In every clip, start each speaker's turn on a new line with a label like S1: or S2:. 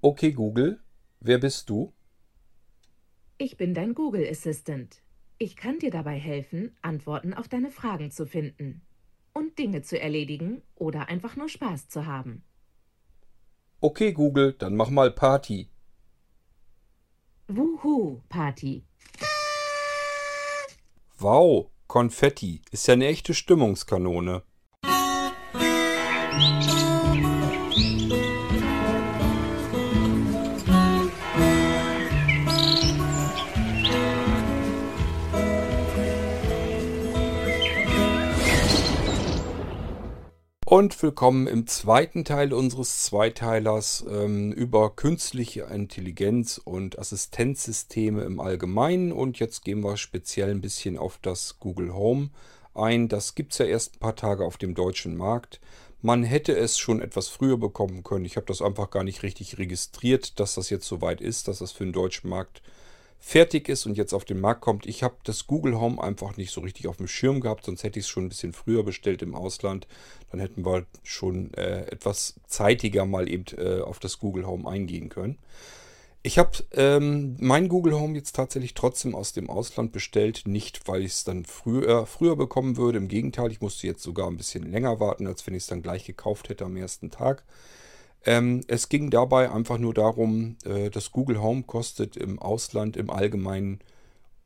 S1: Okay Google, wer bist du?
S2: Ich bin dein Google Assistant. Ich kann dir dabei helfen, Antworten auf deine Fragen zu finden und Dinge zu erledigen oder einfach nur Spaß zu haben.
S1: Okay Google, dann mach mal Party.
S2: Wuhu, Party.
S1: Wow, Konfetti, ist ja eine echte Stimmungskanone. Und willkommen im zweiten Teil unseres Zweiteilers ähm, über künstliche Intelligenz und Assistenzsysteme im Allgemeinen. Und jetzt gehen wir speziell ein bisschen auf das Google Home ein. Das gibt es ja erst ein paar Tage auf dem deutschen Markt. Man hätte es schon etwas früher bekommen können. Ich habe das einfach gar nicht richtig registriert, dass das jetzt soweit ist, dass das für den deutschen Markt fertig ist und jetzt auf den Markt kommt. Ich habe das Google Home einfach nicht so richtig auf dem Schirm gehabt, sonst hätte ich es schon ein bisschen früher bestellt im Ausland. Dann hätten wir schon äh, etwas zeitiger mal eben äh, auf das Google Home eingehen können. Ich habe ähm, mein Google Home jetzt tatsächlich trotzdem aus dem Ausland bestellt. Nicht, weil ich es dann früher, früher bekommen würde. Im Gegenteil, ich musste jetzt sogar ein bisschen länger warten, als wenn ich es dann gleich gekauft hätte am ersten Tag. Ähm, es ging dabei einfach nur darum, äh, das Google Home kostet im Ausland im Allgemeinen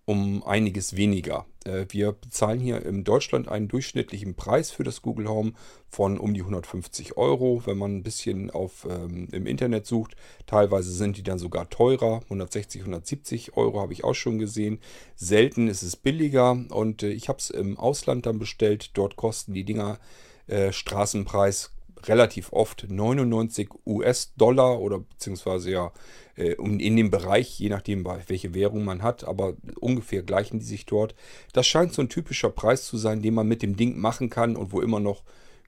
S1: um einiges weniger. Äh, wir bezahlen hier in Deutschland einen durchschnittlichen Preis für das Google Home von um die 150 Euro. Wenn man ein bisschen auf, ähm, im Internet sucht, teilweise sind die dann sogar teurer. 160, 170 Euro habe ich auch schon gesehen. Selten ist es billiger und äh, ich habe es im Ausland dann bestellt. Dort kosten die Dinger äh, Straßenpreis relativ oft 99 US-Dollar oder beziehungsweise ja äh, in dem Bereich, je nachdem, welche Währung man hat, aber ungefähr gleichen die sich dort. Das scheint so ein typischer Preis zu sein, den man mit dem Ding machen kann und wo immer noch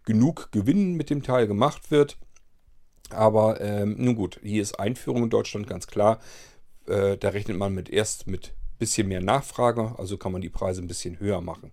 S1: genug Gewinn mit dem Teil gemacht wird. Aber ähm, nun gut, hier ist Einführung in Deutschland ganz klar. Äh, da rechnet man mit erst mit bisschen mehr Nachfrage, also kann man die Preise ein bisschen höher machen.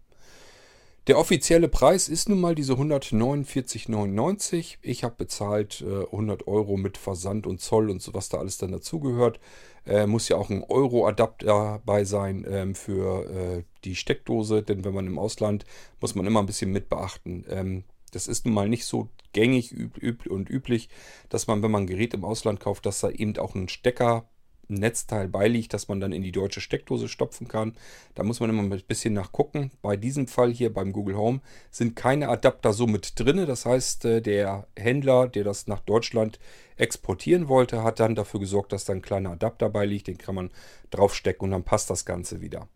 S1: Der offizielle Preis ist nun mal diese 149,99. Ich habe bezahlt äh, 100 Euro mit Versand und Zoll und so, was da alles dann dazugehört. Äh, muss ja auch ein Euro-Adapter dabei sein ähm, für äh, die Steckdose, denn wenn man im Ausland, muss man immer ein bisschen mit beachten. Ähm, das ist nun mal nicht so gängig üb, üb und üblich, dass man, wenn man ein Gerät im Ausland kauft, dass da eben auch ein Stecker Netzteil beiliegt, das man dann in die deutsche Steckdose stopfen kann. Da muss man immer ein bisschen nachgucken. Bei diesem Fall hier beim Google Home sind keine Adapter so mit drin. Das heißt, äh, der Händler, der das nach Deutschland exportieren wollte, hat dann dafür gesorgt, dass da ein kleiner Adapter beiliegt. Den kann man draufstecken und dann passt das Ganze wieder.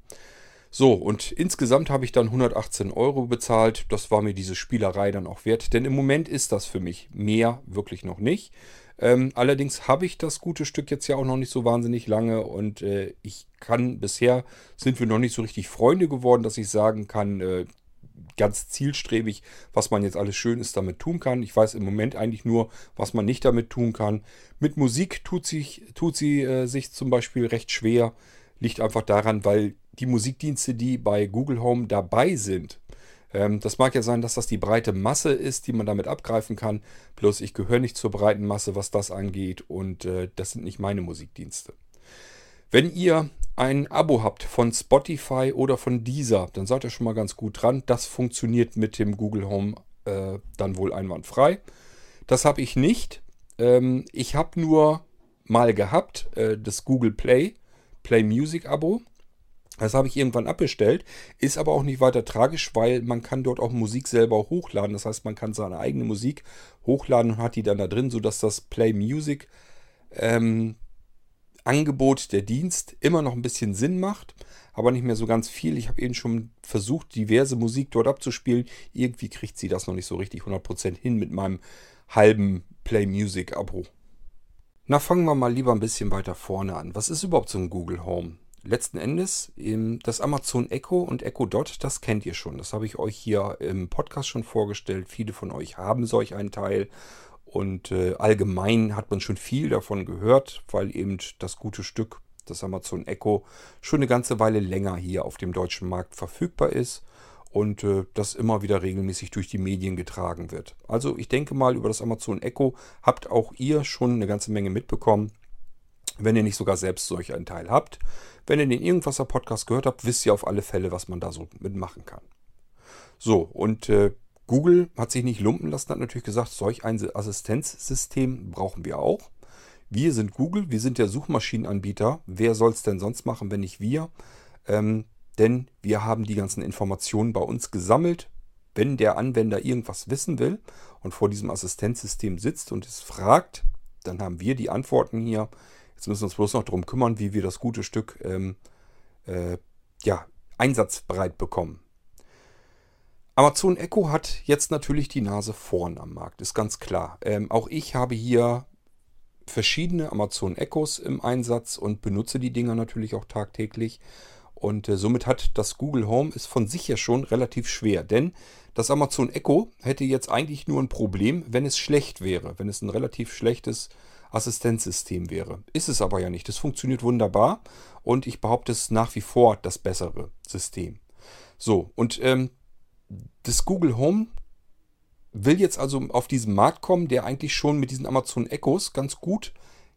S1: So, und insgesamt habe ich dann 118 Euro bezahlt. Das war mir diese Spielerei dann auch wert, denn im Moment ist das für mich mehr wirklich noch nicht. Ähm, allerdings habe ich das gute Stück jetzt ja auch noch nicht so wahnsinnig lange und äh, ich kann bisher sind wir noch nicht so richtig Freunde geworden, dass ich sagen kann, äh, ganz zielstrebig, was man jetzt alles Schönes damit tun kann. Ich weiß im Moment eigentlich nur, was man nicht damit tun kann. Mit Musik tut, sich, tut sie äh, sich zum Beispiel recht schwer. Liegt einfach daran, weil die Musikdienste, die bei Google Home dabei sind, das mag ja sein, dass das die breite Masse ist, die man damit abgreifen kann. Bloß ich gehöre nicht zur breiten Masse, was das angeht. Und äh, das sind nicht meine Musikdienste. Wenn ihr ein Abo habt von Spotify oder von Deezer, dann seid ihr schon mal ganz gut dran. Das funktioniert mit dem Google Home äh, dann wohl einwandfrei. Das habe ich nicht. Ähm, ich habe nur mal gehabt äh, das Google Play, Play Music Abo. Das habe ich irgendwann abbestellt, ist aber auch nicht weiter tragisch, weil man kann dort auch Musik selber hochladen. Das heißt, man kann seine eigene Musik hochladen und hat die dann da drin, sodass das Play Music ähm, Angebot der Dienst immer noch ein bisschen Sinn macht, aber nicht mehr so ganz viel. Ich habe eben schon versucht, diverse Musik dort abzuspielen. Irgendwie kriegt sie das noch nicht so richtig 100% hin mit meinem halben Play Music Abo. Na, fangen wir mal lieber ein bisschen weiter vorne an. Was ist überhaupt so ein Google Home? Letzten Endes das Amazon Echo und Echo Dot, das kennt ihr schon. Das habe ich euch hier im Podcast schon vorgestellt. Viele von euch haben solch einen Teil. Und äh, allgemein hat man schon viel davon gehört, weil eben das gute Stück, das Amazon Echo, schon eine ganze Weile länger hier auf dem deutschen Markt verfügbar ist. und äh, das immer wieder regelmäßig durch die Medien getragen wird. Also ich denke mal, über das Amazon Echo habt auch ihr schon eine ganze Menge mitbekommen, wenn ihr nicht sogar selbst solch einen Teil habt. Wenn ihr den Irgendwasser Podcast gehört habt, wisst ihr auf alle Fälle, was man da so mitmachen kann. So, und äh, Google hat sich nicht lumpen lassen, hat natürlich gesagt, solch ein Assistenzsystem brauchen wir auch. Wir sind Google, wir sind der Suchmaschinenanbieter. Wer soll es denn sonst machen, wenn nicht wir? Ähm, denn wir haben die ganzen Informationen bei uns gesammelt. Wenn der Anwender irgendwas wissen will und vor diesem Assistenzsystem sitzt und es fragt, dann haben wir die Antworten hier. Jetzt müssen wir uns bloß noch darum kümmern, wie wir das gute Stück ähm, äh, ja, einsatzbereit bekommen. Amazon Echo hat jetzt natürlich die Nase vorn am Markt, ist ganz klar. Ähm, auch ich habe hier verschiedene Amazon Echos im Einsatz und benutze die Dinger natürlich auch tagtäglich. Und äh, somit hat das Google Home ist von sich ja schon relativ schwer, denn das Amazon Echo hätte jetzt eigentlich nur ein Problem, wenn es schlecht wäre, wenn es ein relativ schlechtes Assistenzsystem wäre. Ist es aber ja nicht. Das funktioniert wunderbar und ich behaupte es nach wie vor das bessere System. So, und ähm, das Google Home will jetzt also auf diesen Markt kommen, der eigentlich schon mit diesen Amazon Echos ganz gut,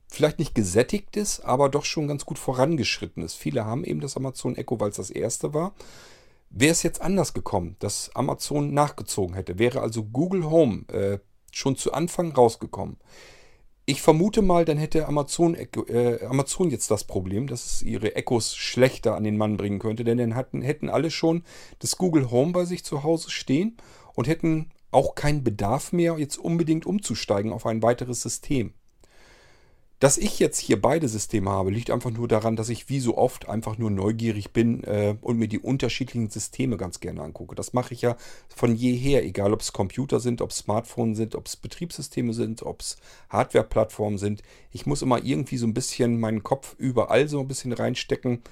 S1: vielleicht nicht gesättigt ist, aber doch schon ganz gut vorangeschritten ist. Viele haben eben das Amazon Echo, weil es das erste war. Wäre es jetzt anders gekommen, dass Amazon nachgezogen hätte, wäre also Google Home äh, schon zu Anfang rausgekommen. Ich vermute mal, dann hätte Amazon, äh, Amazon jetzt das Problem, dass es ihre Echos schlechter an den Mann bringen könnte, denn dann hatten, hätten alle schon das Google Home bei sich zu Hause stehen und hätten auch keinen Bedarf mehr, jetzt unbedingt umzusteigen auf ein weiteres System. Dass ich jetzt hier beide Systeme habe, liegt einfach nur daran, dass ich wie so oft einfach nur neugierig bin äh, und mir die unterschiedlichen Systeme ganz gerne angucke. Das mache ich ja von jeher, egal ob es Computer sind, ob es Smartphones sind, ob es Betriebssysteme sind, ob es Hardware-Plattformen sind. Ich muss immer irgendwie so ein bisschen meinen Kopf überall so ein bisschen reinstecken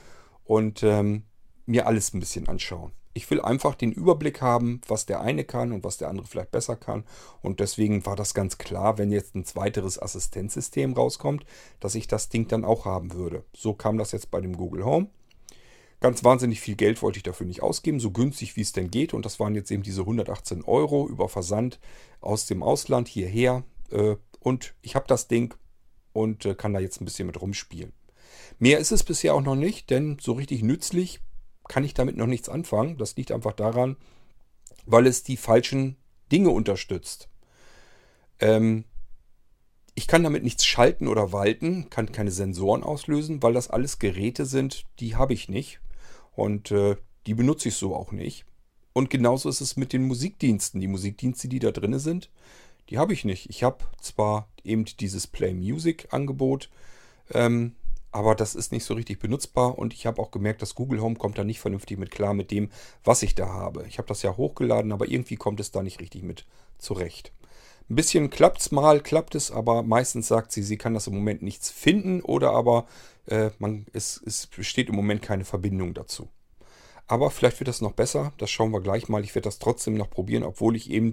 S1: und ähm, mir alles ein bisschen anschauen. Ich will einfach den Überblick haben, was der eine kann und was der andere vielleicht besser kann. Und deswegen war das ganz klar, wenn jetzt ein weiteres Assistenzsystem rauskommt, dass ich das Ding dann auch haben würde. So kam das jetzt bei dem Google Home. Ganz wahnsinnig viel Geld wollte ich dafür nicht ausgeben, so günstig wie es denn geht. Und das waren jetzt eben diese 118 Euro über Versand aus dem Ausland hierher. Äh, und ich habe das Ding und äh, kann da jetzt ein bisschen mit rumspielen. Mehr ist es bisher auch noch nicht, denn so richtig nützlich kann ich damit noch nichts anfangen. Das liegt einfach daran, weil es die falschen Dinge unterstützt. Ähm, ich kann damit nichts schalten oder walten, kann keine Sensoren auslösen, weil das alles Geräte sind, die habe ich nicht. Und äh, die benutze ich so auch nicht. Und genauso ist es mit den Musikdiensten. Die Musikdienste, die da drin sind, die habe ich nicht. Ich habe zwar eben dieses Play Music Angebot, ähm, aber das ist nicht so richtig benutzbar und ich habe auch gemerkt, dass Google Home kommt da nicht vernünftig mit klar mit dem, was ich da habe. Ich habe das ja hochgeladen, aber irgendwie kommt es da nicht richtig mit zurecht. Ein bisschen klappt es mal, klappt es, aber meistens sagt sie, sie kann das im Moment nichts finden oder aber äh, man, es, es besteht im Moment keine Verbindung dazu. Aber vielleicht wird das noch besser, das schauen wir gleich mal. Ich werde das trotzdem noch probieren, obwohl ich eben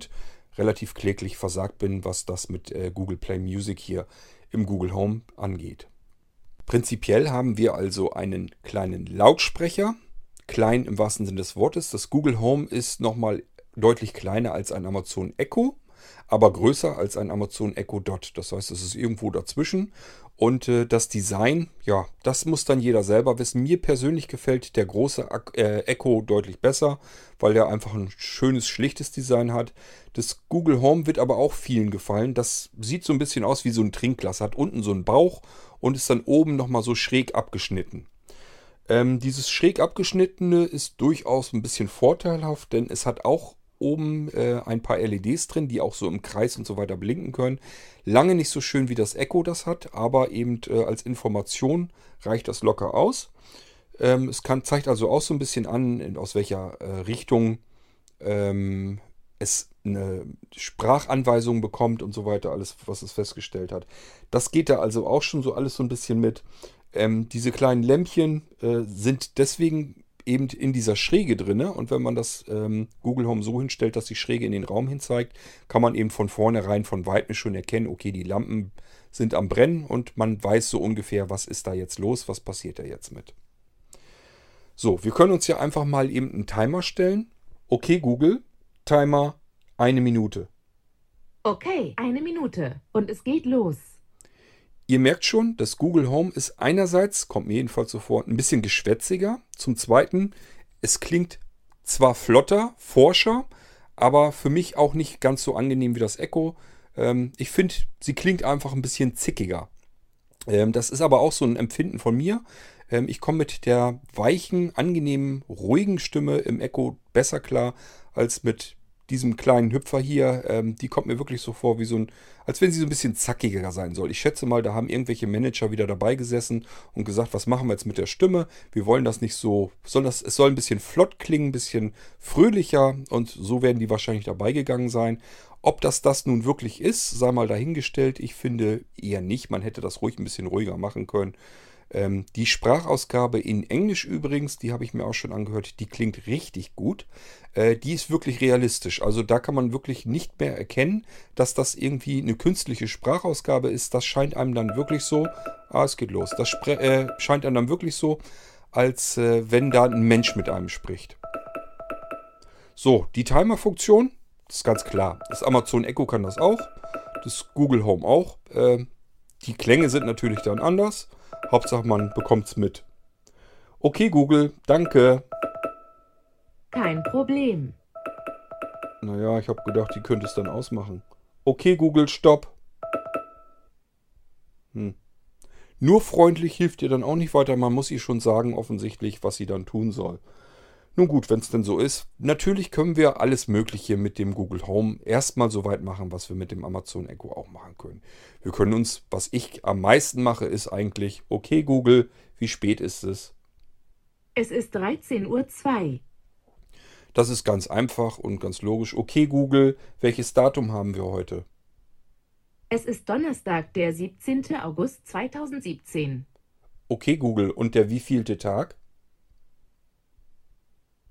S1: relativ kläglich versagt bin, was das mit äh, Google Play Music hier im Google Home angeht. Prinzipiell haben wir also einen kleinen Lautsprecher, klein im wahrsten Sinne des Wortes. Das Google Home ist nochmal deutlich kleiner als ein Amazon Echo, aber größer als ein Amazon Echo Dot. Das heißt, es ist irgendwo dazwischen. Und äh, das Design, ja, das muss dann jeder selber wissen. Mir persönlich gefällt der große äh, Echo deutlich besser, weil der einfach ein schönes, schlichtes Design hat. Das Google Home wird aber auch vielen gefallen. Das sieht so ein bisschen aus wie so ein Trinkglas. Hat unten so einen Bauch und ist dann oben nochmal so schräg abgeschnitten. Ähm, dieses schräg abgeschnittene ist durchaus ein bisschen vorteilhaft, denn es hat auch oben äh, ein paar LEDs drin, die auch so im Kreis und so weiter blinken können. Lange nicht so schön wie das Echo das hat, aber eben äh, als Information reicht das locker aus. Ähm, es kann, zeigt also auch so ein bisschen an, aus welcher äh, Richtung ähm, es eine Sprachanweisung bekommt und so weiter, alles, was es festgestellt hat. Das geht da also auch schon so alles so ein bisschen mit. Ähm, diese kleinen Lämpchen äh, sind deswegen eben in dieser Schräge drin. Und wenn man das ähm, Google Home so hinstellt, dass die Schräge in den Raum hin zeigt, kann man eben von vornherein von weitem schon erkennen, okay, die Lampen sind am Brennen und man weiß so ungefähr, was ist da jetzt los, was passiert da jetzt mit. So, wir können uns ja einfach mal eben einen Timer stellen Okay, Google, Timer eine Minute.
S2: Okay, eine Minute. Und es geht los.
S1: Ihr merkt schon, das Google Home ist einerseits, kommt mir jedenfalls so vor, ein bisschen geschwätziger. Zum Zweiten, es klingt zwar flotter, forscher, aber für mich auch nicht ganz so angenehm wie das Echo. Ähm, ich finde, sie klingt einfach ein bisschen zickiger. Ähm, das ist aber auch so ein Empfinden von mir. Ähm, ich komme mit der weichen, angenehmen, ruhigen Stimme im Echo besser klar als mit diesem kleinen Hüpfer hier. Ähm, die kommt mir wirklich so vor, wie so ein, als wenn sie so ein bisschen zackiger sein soll. Ich schätze mal, da haben irgendwelche Manager wieder dabei gesessen und gesagt, was machen wir jetzt mit der Stimme? Wir wollen das nicht so, soll das, es soll ein bisschen flott klingen, ein bisschen fröhlicher und so werden die wahrscheinlich dabei gegangen sein. Ob das das nun wirklich ist, sei mal dahingestellt. Ich finde eher nicht. Man hätte das ruhig ein bisschen ruhiger machen können. Ähm, die Sprachausgabe in Englisch übrigens, die habe ich mir auch schon angehört, die klingt richtig gut. Äh, die ist wirklich realistisch. Also da kann man wirklich nicht mehr erkennen, dass das irgendwie eine künstliche Sprachausgabe ist. Das scheint einem dann wirklich so, ah, es geht los. Das äh, scheint einem dann wirklich so, als äh, wenn da ein Mensch mit einem spricht. So, die Timer-Funktion, das ist ganz klar. Das Amazon Echo kann das auch. Das Google Home auch. Äh, die Klänge sind natürlich dann anders. Hauptsache man bekommt es mit. Okay, Google, danke.
S2: Kein Problem.
S1: Naja, ich habe gedacht, die könnte es dann ausmachen. Okay, Google, stopp. Hm. Nur freundlich hilft ihr dann auch nicht weiter. Man muss ihr schon sagen, offensichtlich, was sie dann tun soll. Nun gut, wenn es denn so ist. Natürlich können wir alles Mögliche mit dem Google Home erstmal so weit machen, was wir mit dem Amazon Echo auch machen können. Wir können uns, was ich am meisten mache, ist eigentlich, okay Google, wie spät ist es?
S2: Es ist 13.02 Uhr.
S1: Das ist ganz einfach und ganz logisch. Okay Google, welches Datum haben wir heute?
S2: Es ist Donnerstag, der 17. August 2017.
S1: Okay Google, und der wievielte Tag?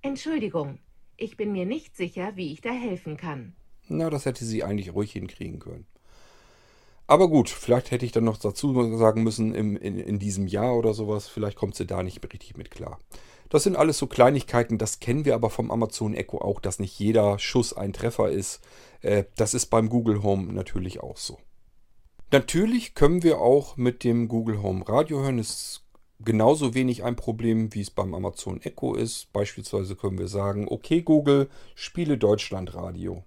S2: Entschuldigung, ich bin mir nicht sicher, wie ich da helfen kann.
S1: Na, das hätte sie eigentlich ruhig hinkriegen können. Aber gut, vielleicht hätte ich dann noch dazu sagen müssen, im, in, in diesem Jahr oder sowas, vielleicht kommt sie da nicht richtig mit klar. Das sind alles so Kleinigkeiten, das kennen wir aber vom Amazon Echo auch, dass nicht jeder Schuss ein Treffer ist. Äh, das ist beim Google Home natürlich auch so. Natürlich können wir auch mit dem Google Home Radio hören. Es genauso wenig ein Problem, wie es beim Amazon Echo ist. Beispielsweise können wir sagen, okay Google, spiele Deutschlandradio.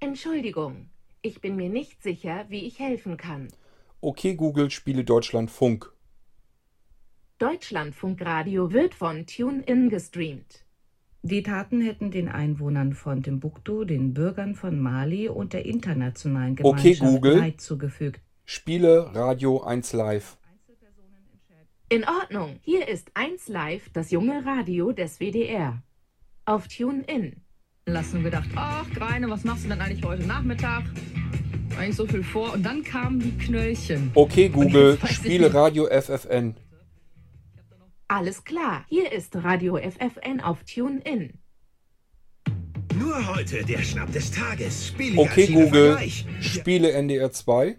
S2: Entschuldigung, ich bin mir nicht sicher, wie ich helfen kann.
S1: Okay Google, spiele Deutschlandfunk.
S2: Deutschlandfunkradio wird von TuneIn gestreamt.
S3: Die Taten hätten den Einwohnern von Timbuktu, den Bürgern von Mali und der internationalen Gemeinschaft
S1: okay, Google,
S3: Leid zugefügt.
S1: Spiele Radio 1 Live.
S2: In Ordnung. Hier ist 1 Live, das junge Radio des WDR. Auf TuneIn.
S4: Lassen gedacht, ach Greine, was machst du denn eigentlich heute Nachmittag? Eigentlich so viel vor. Und dann kamen die Knöllchen.
S1: Okay, Google, spiele Radio FFN.
S2: Alles klar. Hier ist Radio FFN auf TuneIn.
S5: Nur heute der Schnapp des Tages. Spiele
S1: okay, Google, spiele NDR 2.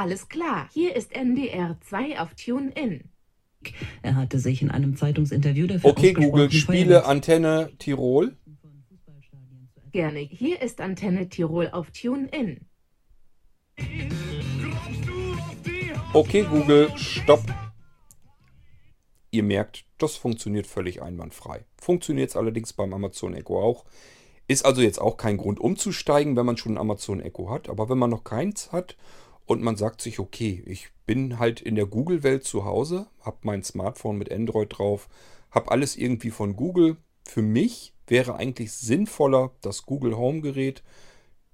S2: Alles klar, hier ist NDR 2 auf TuneIn.
S3: Er hatte sich in einem Zeitungsinterview dafür
S1: Okay, Google, spiele Antenne Tirol.
S2: Gerne, hier ist Antenne Tirol auf TuneIn.
S1: Okay, Google, stopp. Ihr merkt, das funktioniert völlig einwandfrei. Funktioniert es allerdings beim Amazon Echo auch. Ist also jetzt auch kein Grund umzusteigen, wenn man schon ein Amazon Echo hat. Aber wenn man noch keins hat und man sagt sich, okay, ich bin halt in der Google-Welt zu Hause, habe mein Smartphone mit Android drauf, habe alles irgendwie von Google. Für mich wäre eigentlich sinnvoller das Google Home-Gerät.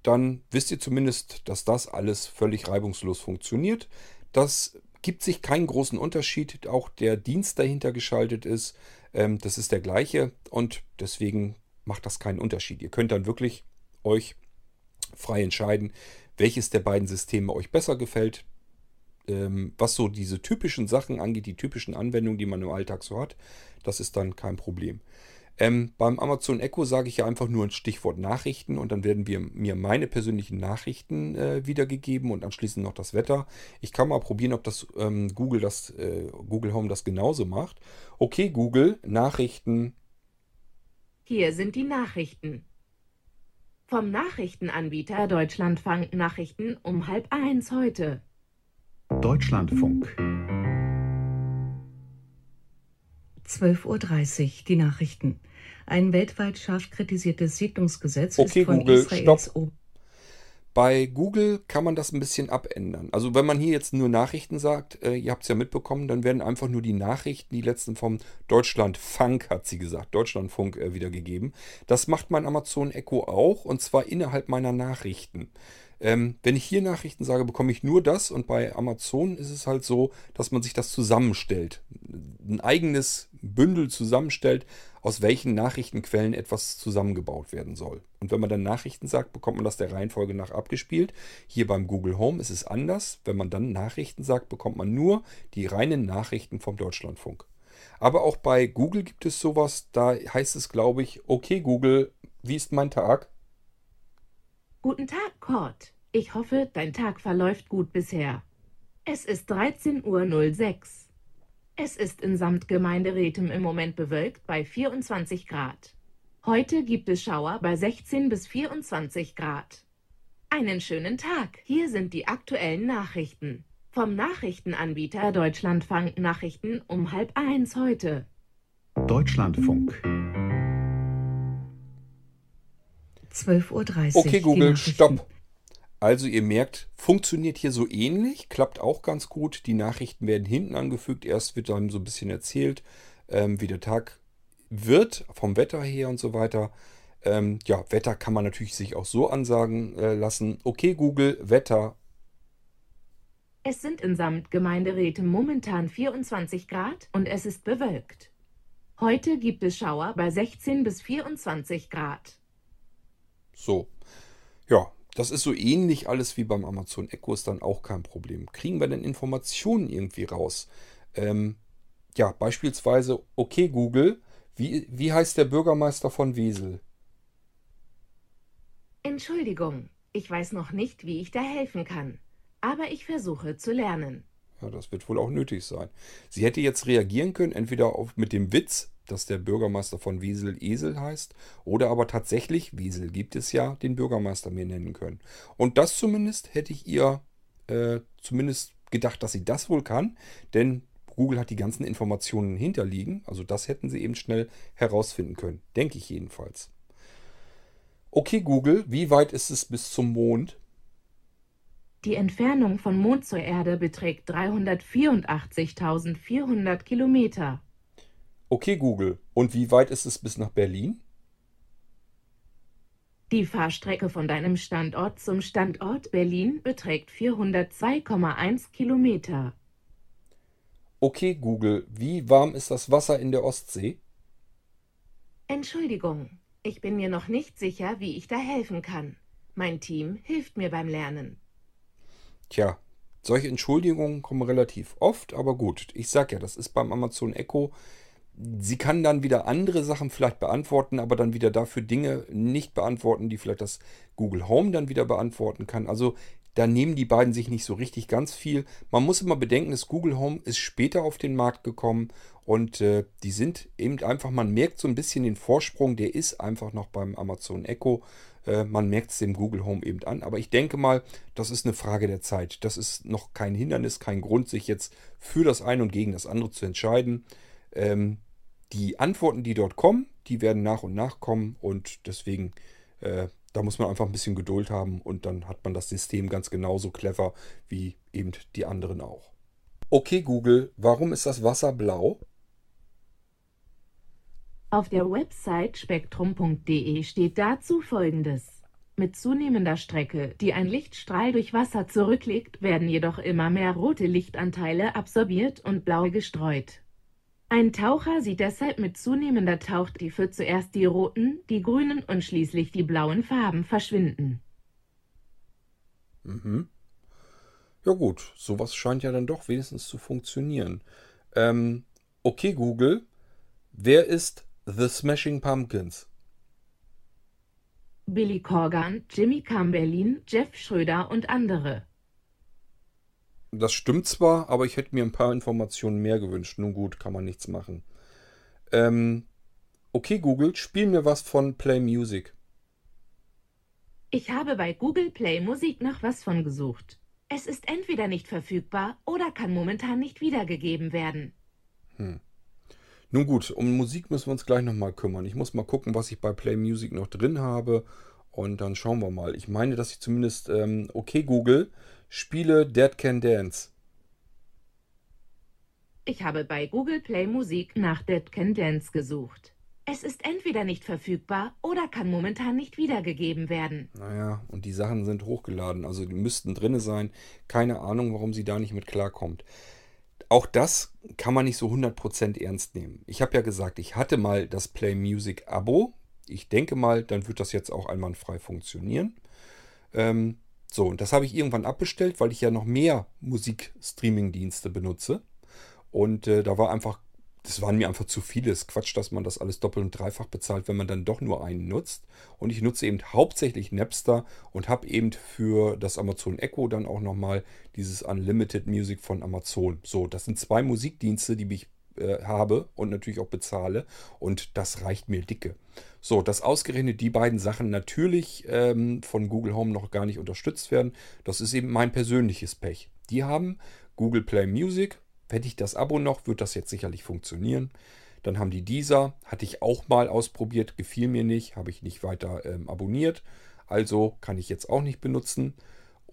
S1: Dann wisst ihr zumindest, dass das alles völlig reibungslos funktioniert. Das gibt sich keinen großen Unterschied. Auch der Dienst dahinter geschaltet ist. Ähm, das ist der gleiche und deswegen macht das keinen Unterschied. Ihr könnt dann wirklich euch frei entscheiden, welches der beiden Systeme euch besser gefällt. Ähm, was so diese typischen Sachen angeht, die typischen Anwendungen, die man im Alltag so hat, das ist dann kein Problem. Ähm, beim Amazon Echo sage ich ja einfach nur ein Stichwort Nachrichten und dann werden wir, mir meine persönlichen Nachrichten äh, wiedergegeben und anschließend noch das Wetter. Ich kann mal probieren, ob das ähm, Google das äh, Google Home das genauso macht. Okay, Google, Nachrichten
S2: Hier sind die Nachrichten. Vom Nachrichtenanbieter Deutschlandfunk Nachrichten um halb eins heute.
S5: Deutschlandfunk.
S3: 12.30 Uhr, die Nachrichten. Ein weltweit scharf kritisiertes Siedlungsgesetz
S1: Okay,
S3: ist von
S1: Google,
S3: Israels
S1: stopp. Bei Google kann man das ein bisschen abändern. Also wenn man hier jetzt nur Nachrichten sagt, äh, ihr habt es ja mitbekommen, dann werden einfach nur die Nachrichten, die letzten vom Deutschlandfunk, hat sie gesagt, Deutschlandfunk äh, wiedergegeben. Das macht mein Amazon Echo auch und zwar innerhalb meiner Nachrichten. Ähm, wenn ich hier Nachrichten sage, bekomme ich nur das und bei Amazon ist es halt so, dass man sich das zusammenstellt. Ein eigenes Bündel zusammenstellt, aus welchen Nachrichtenquellen etwas zusammengebaut werden soll. Und wenn man dann Nachrichten sagt, bekommt man das der Reihenfolge nach abgespielt. Hier beim Google Home ist es anders. Wenn man dann Nachrichten sagt, bekommt man nur die reinen Nachrichten vom Deutschlandfunk. Aber auch bei Google gibt es sowas, da heißt es, glaube ich, okay Google, wie ist mein Tag?
S2: Guten Tag, Cord. Ich hoffe, dein Tag verläuft gut bisher. Es ist 13.06 Uhr. Es ist in Samtgemeinde Rethem im Moment bewölkt bei 24 Grad. Heute gibt es Schauer bei 16 bis 24 Grad. Einen schönen Tag. Hier sind die aktuellen Nachrichten. Vom Nachrichtenanbieter Deutschlandfunk Nachrichten um halb eins heute.
S5: Deutschlandfunk.
S3: 12.30 Uhr.
S1: Okay, Google, stopp. Also ihr merkt, funktioniert hier so ähnlich, klappt auch ganz gut. Die Nachrichten werden hinten angefügt. Erst wird dann so ein bisschen erzählt, ähm, wie der Tag wird, vom Wetter her und so weiter. Ähm, ja, Wetter kann man natürlich sich auch so ansagen äh, lassen. Okay, Google, Wetter.
S2: Es sind in Samtgemeinde Rethem momentan 24 Grad und es ist bewölkt. Heute gibt es Schauer bei 16 bis 24 Grad.
S1: So. Ja, das ist so ähnlich alles wie beim Amazon Echo, ist dann auch kein Problem. Kriegen wir denn Informationen irgendwie raus? Ähm, ja, beispielsweise, okay, Google, wie, wie heißt der Bürgermeister von Wesel?
S2: Entschuldigung, ich weiß noch nicht, wie ich da helfen kann, aber ich versuche zu lernen.
S1: Ja, das wird wohl auch nötig sein. Sie hätte jetzt reagieren können, entweder auf, mit dem Witz, dass der Bürgermeister von Wesel Esel heißt, oder aber tatsächlich, Wesel gibt es ja, den Bürgermeister mir nennen können. Und das zumindest hätte ich ihr äh, zumindest gedacht, dass sie das wohl kann, denn Google hat die ganzen Informationen hinterliegen, also das hätten sie eben schnell herausfinden können, denke ich jedenfalls. Okay, Google, wie weit ist es bis zum Mond?
S2: Die Entfernung von Mond zur Erde beträgt 384.400 Kilometer.
S1: Okay, Google, und wie weit ist es bis nach Berlin?
S2: Die Fahrstrecke von deinem Standort zum Standort Berlin beträgt 402,1 Kilometer.
S1: Okay, Google, wie warm ist das Wasser in der Ostsee?
S2: Entschuldigung, ich bin mir noch nicht sicher, wie ich da helfen kann. Mein Team hilft mir beim Lernen.
S1: Tja, solche Entschuldigungen kommen relativ oft, aber gut, ich sag ja, das ist beim Amazon Echo. Sie kann dann wieder andere Sachen vielleicht beantworten, aber dann wieder dafür Dinge nicht beantworten, die vielleicht das Google Home dann wieder beantworten kann. Also da nehmen die beiden sich nicht so richtig ganz viel. Man muss immer bedenken, das Google Home ist später auf den Markt gekommen und äh, die sind eben einfach, man merkt so ein bisschen den Vorsprung, der ist einfach noch beim Amazon Echo. Äh, man merkt es dem Google Home eben an. Aber ich denke mal, das ist eine Frage der Zeit. Das ist noch kein Hindernis, kein Grund, sich jetzt für das eine und gegen das andere zu entscheiden. Ähm, die Antworten, die dort kommen, die werden nach und nach kommen und deswegen, äh, da muss man einfach ein bisschen Geduld haben und dann hat man das System ganz genauso clever wie eben die anderen auch. Okay, Google, warum ist das Wasser blau?
S2: Auf der Website spektrum.de steht dazu folgendes. Mit zunehmender Strecke, die ein Lichtstrahl durch Wasser zurücklegt, werden jedoch immer mehr rote Lichtanteile absorbiert und blau gestreut. Ein Taucher sieht deshalb mit zunehmender Tauchtiefe zuerst die roten, die grünen und schließlich die blauen Farben verschwinden.
S1: Mhm. Ja gut, sowas scheint ja dann doch wenigstens zu funktionieren. Ähm, okay, Google, wer ist The Smashing Pumpkins?
S2: Billy Corgan, Jimmy Camberlin, Jeff Schröder und andere.
S1: Das stimmt zwar, aber ich hätte mir ein paar Informationen mehr gewünscht. Nun gut, kann man nichts machen. Ähm, Okay Google, spiel mir was von Play Music.
S2: Ich habe bei Google Play Musik nach was von gesucht. Es ist entweder nicht verfügbar oder kann momentan nicht wiedergegeben werden.
S1: Nun gut, um Musik müssen wir uns gleich nochmal kümmern. Ich muss mal gucken, was ich bei Play Music noch drin habe. Und dann schauen wir mal. Ich meine, dass ich zumindest, ähm, okay Google, spiele Dead Can Dance.
S2: Ich habe bei Google Play Musik nach Dead Can Dance gesucht. Es ist entweder nicht verfügbar oder kann momentan nicht wiedergegeben werden.
S1: Naja, und die Sachen sind hochgeladen, also die müssten drinne sein. Keine Ahnung, warum sie da nicht mit klarkommt. Auch das kann man nicht so 100% ernst nehmen. Ich habe ja gesagt, ich hatte mal das Play Music Abo. Ich denke mal, dann wird das jetzt auch einwandfrei funktionieren. Ähm, so, und das habe ich irgendwann abbestellt, weil ich ja noch mehr Musikstreaming-Dienste benutze. Und äh, da war einfach, das waren mir einfach zu viele. Es ist Quatsch, dass man das alles doppelt und dreifach bezahlt, wenn man dann doch nur einen nutzt. Und ich nutze eben hauptsächlich Napster und habe eben für das Amazon Echo dann auch nochmal dieses Unlimited Music von Amazon. So, das sind zwei Musikdienste, die ich äh, habe und natürlich auch bezahle. Und das reicht mir dicke. So, dass ausgerechnet die beiden Sachen natürlich ähm, von Google Home noch gar nicht unterstützt werden, das ist eben mein persönliches Pech. Die haben Google Play Music. Hätte ich das Abo noch, wird das jetzt sicherlich funktionieren. Dann haben die dieser, hatte ich auch mal ausprobiert, gefiel mir nicht, habe ich nicht weiter ähm, abonniert. Also kann ich jetzt auch nicht benutzen.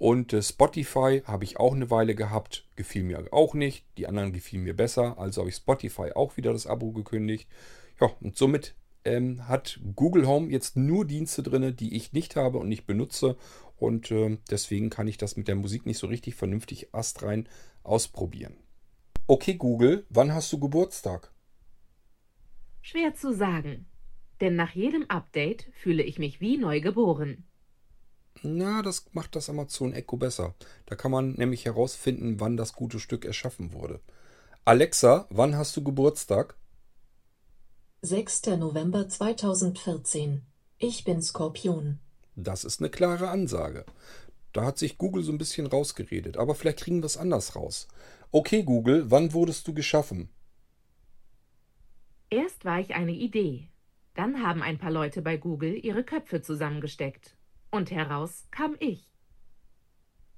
S1: Und äh, Spotify habe ich auch eine Weile gehabt, gefiel mir auch nicht. Die anderen gefielen mir besser, also habe ich Spotify auch wieder das Abo gekündigt. Ja, und somit ähm, hat Google Home jetzt nur Dienste drin, die ich nicht habe und nicht benutze. Und äh, deswegen kann ich das mit der Musik nicht so richtig vernünftig astrein ausprobieren. Okay, Google, wann hast du Geburtstag?
S2: Schwer zu sagen. Denn nach jedem Update fühle ich mich wie neu geboren.
S1: Na, das macht das Amazon Echo besser. Da kann man nämlich herausfinden, wann das gute Stück erschaffen wurde. Alexa, wann hast du Geburtstag?
S6: 6. November 2014. Ich bin Skorpion.
S1: Das ist eine klare Ansage. Da hat sich Google so ein bisschen rausgeredet, aber vielleicht kriegen wir es anders raus. Okay, Google, wann wurdest du geschaffen?
S2: Erst war ich eine Idee. Dann haben ein paar Leute bei Google ihre Köpfe zusammengesteckt. Und heraus kam ich.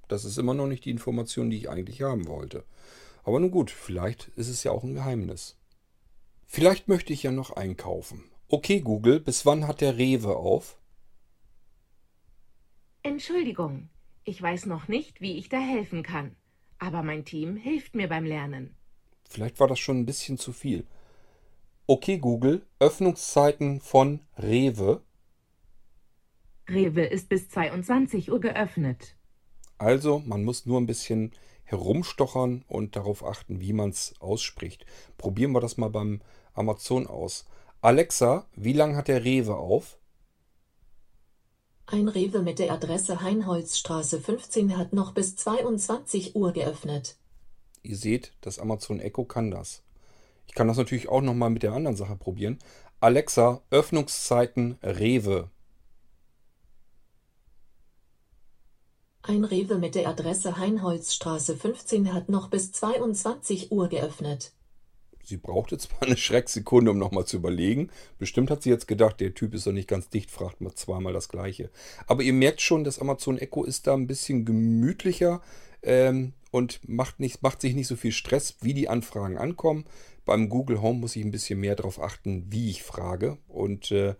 S1: Das ist immer noch nicht die Information, die ich eigentlich haben wollte. Aber nun gut, vielleicht ist es ja auch ein Geheimnis. Vielleicht möchte ich ja noch einkaufen. Okay, Google, bis wann hat der Rewe auf?
S2: Entschuldigung, ich weiß noch nicht, wie ich da helfen kann. Aber mein Team hilft mir beim Lernen.
S1: Vielleicht war das schon ein bisschen zu viel. Okay, Google, Öffnungszeiten von Rewe.
S2: Rewe ist bis 22 Uhr geöffnet.
S1: Also, man muss nur ein bisschen herumstochern und darauf achten, wie man es ausspricht. Probieren wir das mal beim Amazon aus. Alexa, wie lange hat der Rewe auf?
S6: Ein Rewe mit der Adresse Heinholzstraße 15 hat noch bis 22 Uhr geöffnet.
S1: Ihr seht, das Amazon Echo kann das. Ich kann das natürlich auch nochmal mit der anderen Sache probieren. Alexa, Öffnungszeiten Rewe.
S6: Ein Rewe mit der Adresse Heinholzstraße 15 hat noch bis 22 Uhr geöffnet.
S1: Sie brauchte zwar eine Schrecksekunde, um nochmal zu überlegen. Bestimmt hat sie jetzt gedacht, der Typ ist doch nicht ganz dicht, fragt mal zweimal das Gleiche. Aber ihr merkt schon, das Amazon Echo ist da ein bisschen gemütlicher ähm, und macht, nicht, macht sich nicht so viel Stress, wie die Anfragen ankommen. Beim Google Home muss ich ein bisschen mehr darauf achten, wie ich frage. Und äh,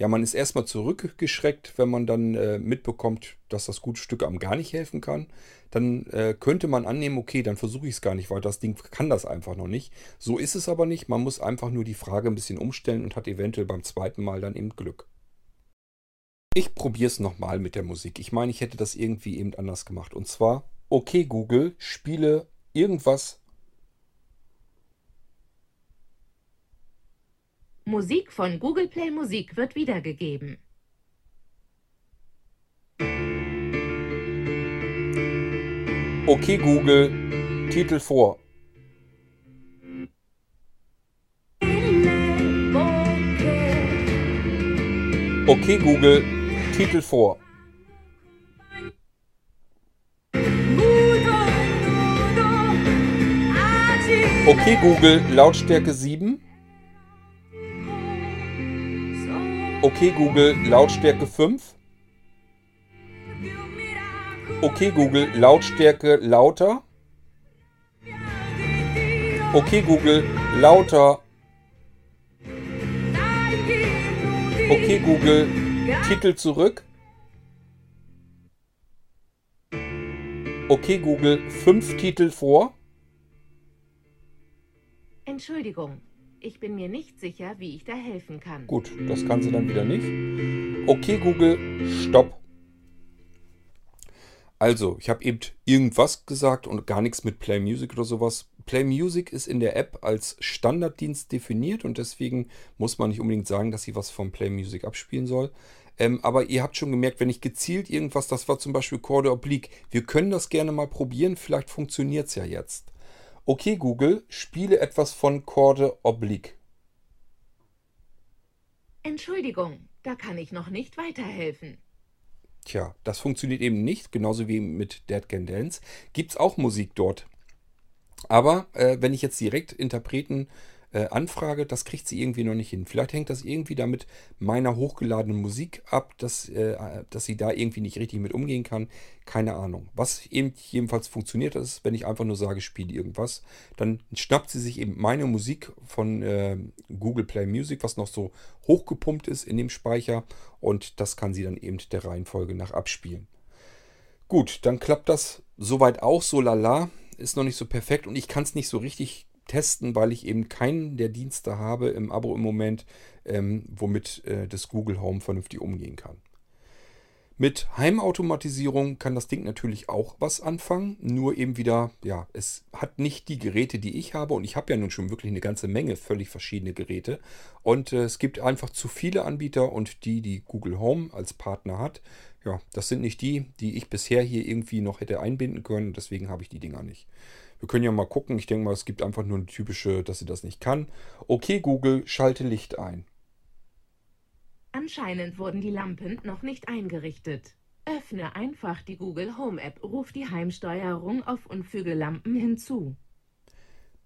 S1: ja, man ist erstmal zurückgeschreckt, wenn man dann äh, mitbekommt, dass das gute Stück einem gar nicht helfen kann. Dann äh, könnte man annehmen, okay, dann versuche ich es gar nicht, weil das Ding kann das einfach noch nicht. So ist es aber nicht. Man muss einfach nur die Frage ein bisschen umstellen und hat eventuell beim zweiten Mal dann eben Glück. Ich probiere es nochmal mit der Musik. Ich meine, ich hätte das irgendwie eben anders gemacht. Und zwar, okay Google, spiele irgendwas
S2: Musik von Google Play Musik wird wiedergegeben.
S1: Okay Google, Titel vor. Okay Google, Titel vor. Okay Google, Lautstärke 7. Okay Google, Lautstärke 5. Okay Google, Lautstärke lauter. Okay Google, lauter. Okay Google, Titel zurück. Okay Google, fünf Titel vor.
S2: Entschuldigung, ich bin mir nicht sicher, wie ich da helfen kann.
S1: Gut, das kann sie dann wieder nicht. Okay Google, stopp. Also, ich habe eben irgendwas gesagt und gar nichts mit Play Music oder sowas. Play Music ist in der App als Standarddienst definiert und deswegen muss man nicht unbedingt sagen, dass sie was vom Play Music abspielen soll. Ähm, aber ihr habt schon gemerkt, wenn ich gezielt irgendwas, das war zum Beispiel Chorde Oblique, wir können das gerne mal probieren, vielleicht funktioniert es ja jetzt. Okay, Google, spiele etwas von Chorde Oblique.
S2: Entschuldigung, da kann ich noch nicht weiterhelfen.
S1: Tja, das funktioniert eben nicht, genauso wie mit Dead Can Dance. Gibt es auch Musik dort. Aber äh, wenn ich jetzt direkt Interpreten äh, anfrage, das kriegt sie irgendwie noch nicht hin. Vielleicht hängt das irgendwie damit meiner hochgeladenen Musik ab, dass, äh, dass sie da irgendwie nicht richtig mit umgehen kann. Keine Ahnung. Was eben jedenfalls funktioniert, ist, wenn ich einfach nur sage, spiele irgendwas, dann schnappt sie sich eben meine Musik von äh, Google Play Music, was noch so hochgepumpt ist in dem Speicher und das kann sie dann eben der Reihenfolge nach abspielen. Gut, dann klappt das soweit auch so lala, ist noch nicht so perfekt und ich kann es nicht so richtig testen, weil ich eben keinen der Dienste habe im Abo im Moment, ähm, womit äh, das Google Home vernünftig umgehen kann. Mit Heimautomatisierung kann das Ding natürlich auch was anfangen, nur eben wieder, ja, es hat nicht die Geräte, die ich habe und ich habe ja nun schon wirklich eine ganze Menge völlig verschiedene Geräte und äh, es gibt einfach zu viele Anbieter und die, die Google Home als Partner hat, ja, das sind nicht die, die ich bisher hier irgendwie noch hätte einbinden können, deswegen habe ich die Dinger nicht. Wir können ja mal gucken. Ich denke mal, es gibt einfach nur eine typische, dass sie das nicht kann. Okay, Google, schalte Licht ein.
S2: Anscheinend wurden die Lampen noch nicht eingerichtet. Öffne einfach die Google Home App, ruf die Heimsteuerung auf und füge Lampen hinzu.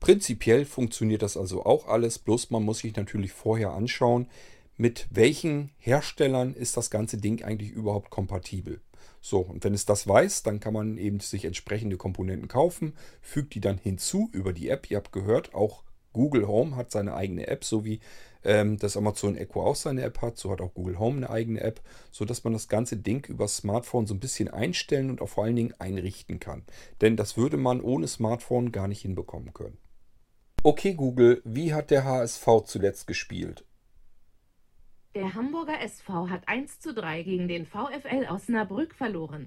S1: Prinzipiell funktioniert das also auch alles, bloß man muss sich natürlich vorher anschauen, mit welchen Herstellern ist das ganze Ding eigentlich überhaupt kompatibel. So, und wenn es das weiß, dann kann man eben sich entsprechende Komponenten kaufen, fügt die dann hinzu über die App. Ihr habt gehört, auch Google Home hat seine eigene App, so wie ähm, das Amazon Echo auch seine App hat. So hat auch Google Home eine eigene App, sodass man das ganze Ding über Smartphone so ein bisschen einstellen und auch vor allen Dingen einrichten kann. Denn das würde man ohne Smartphone gar nicht hinbekommen können. Okay, Google, wie hat der HSV zuletzt gespielt?
S2: Der Hamburger SV hat 1 zu 3 gegen den VfL Osnabrück verloren.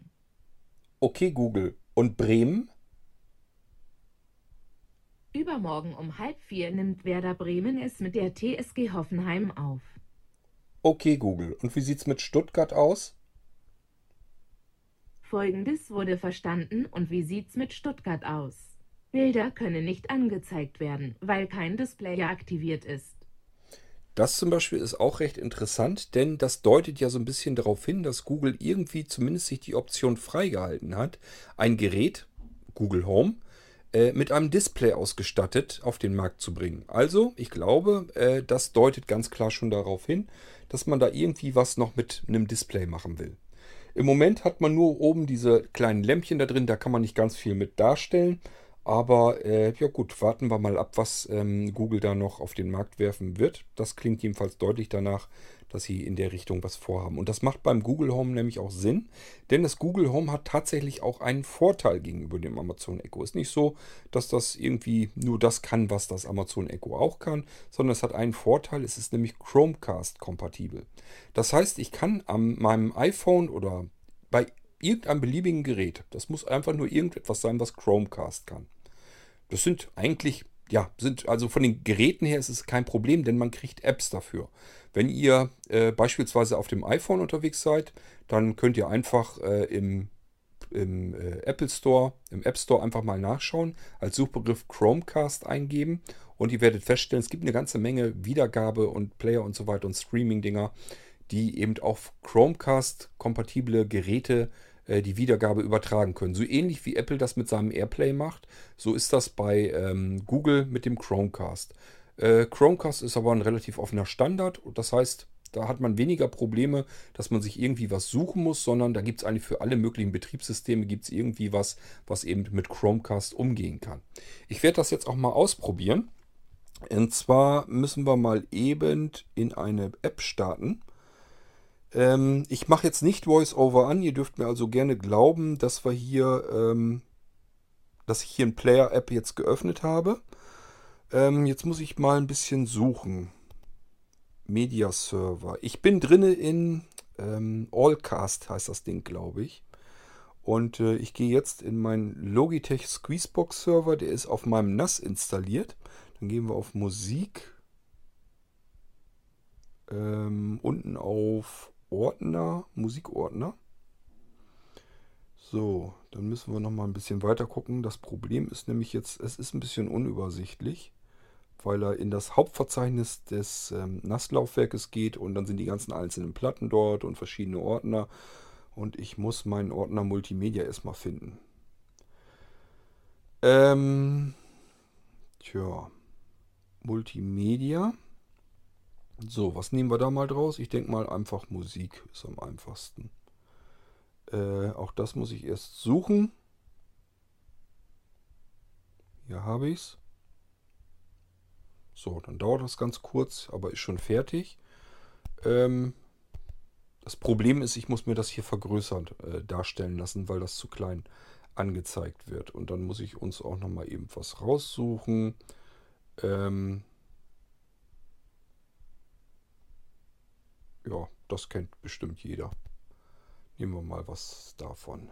S1: Okay, Google. Und Bremen?
S2: Übermorgen um halb vier nimmt Werder Bremen es mit der TSG Hoffenheim auf.
S1: Okay, Google. Und wie sieht's mit Stuttgart aus?
S2: Folgendes wurde verstanden und wie sieht's mit Stuttgart aus? Bilder können nicht angezeigt werden, weil kein Display aktiviert ist.
S1: Das zum Beispiel ist auch recht interessant, denn das deutet ja so ein bisschen darauf hin, dass Google irgendwie zumindest sich die Option freigehalten hat, ein Gerät, Google Home, äh, mit einem Display ausgestattet auf den Markt zu bringen. Also, ich glaube, äh, das deutet ganz klar schon darauf hin, dass man da irgendwie was noch mit einem Display machen will. Im Moment hat man nur oben diese kleinen Lämpchen da drin, da kann man nicht ganz viel mit darstellen. Aber äh, ja gut, warten wir mal ab, was ähm, Google da noch auf den Markt werfen wird. Das klingt jedenfalls deutlich danach, dass sie in der Richtung was vorhaben. Und das macht beim Google Home nämlich auch Sinn, denn das Google Home hat tatsächlich auch einen Vorteil gegenüber dem Amazon Echo. Ist nicht so, dass das irgendwie nur das kann, was das Amazon Echo auch kann, sondern es hat einen Vorteil, es ist nämlich Chromecast kompatibel. Das heißt, ich kann an meinem iPhone oder bei irgendeinem beliebigen Gerät, das muss einfach nur irgendetwas sein, was Chromecast kann. Das sind eigentlich, ja, sind also von den Geräten her ist es kein Problem, denn man kriegt Apps dafür. Wenn ihr äh, beispielsweise auf dem iPhone unterwegs seid, dann könnt ihr einfach äh, im, im äh, Apple Store, im App Store einfach mal nachschauen, als Suchbegriff Chromecast eingeben und ihr werdet feststellen, es gibt eine ganze Menge Wiedergabe und Player und so weiter und Streaming-Dinger, die eben auf Chromecast-kompatible Geräte äh, die Wiedergabe übertragen können. So ähnlich wie Apple das mit seinem AirPlay macht, so ist das bei ähm, Google mit dem Chromecast. Äh, Chromecast ist aber ein relativ offener Standard. Das heißt, da hat man weniger Probleme, dass man sich irgendwie was suchen muss, sondern da gibt es eigentlich für alle möglichen Betriebssysteme gibt es irgendwie was, was eben mit Chromecast umgehen kann. Ich werde das jetzt auch mal ausprobieren. Und zwar müssen wir mal eben in eine App starten. Ähm, ich mache jetzt nicht VoiceOver an. Ihr dürft mir also gerne glauben, dass wir hier, ähm, dass ich hier ein Player-App jetzt geöffnet habe. Ähm, jetzt muss ich mal ein bisschen suchen. Media Server. Ich bin drinne in ähm, Allcast heißt das Ding, glaube ich. Und äh, ich gehe jetzt in meinen Logitech Squeezebox Server. Der ist auf meinem NAS installiert. Dann gehen wir auf Musik. Ähm, unten auf Ordner, Musikordner. So, dann müssen wir noch mal ein bisschen weiter gucken. Das Problem ist nämlich jetzt, es ist ein bisschen unübersichtlich weil er in das Hauptverzeichnis des ähm, NAS-Laufwerkes geht und dann sind die ganzen einzelnen Platten dort und verschiedene Ordner. Und ich muss meinen Ordner Multimedia erstmal finden. Ähm, tja, Multimedia. So, was nehmen wir da mal draus? Ich denke mal einfach Musik ist am einfachsten. Äh, auch das muss ich erst suchen. Hier habe ich es. So, dann dauert das ganz kurz, aber ist schon fertig. Ähm, das Problem ist, ich muss mir das hier vergrößert äh, darstellen lassen, weil das zu klein angezeigt wird. Und dann muss ich uns auch nochmal eben was raussuchen. Ähm, ja, das kennt bestimmt jeder. Nehmen wir mal was davon.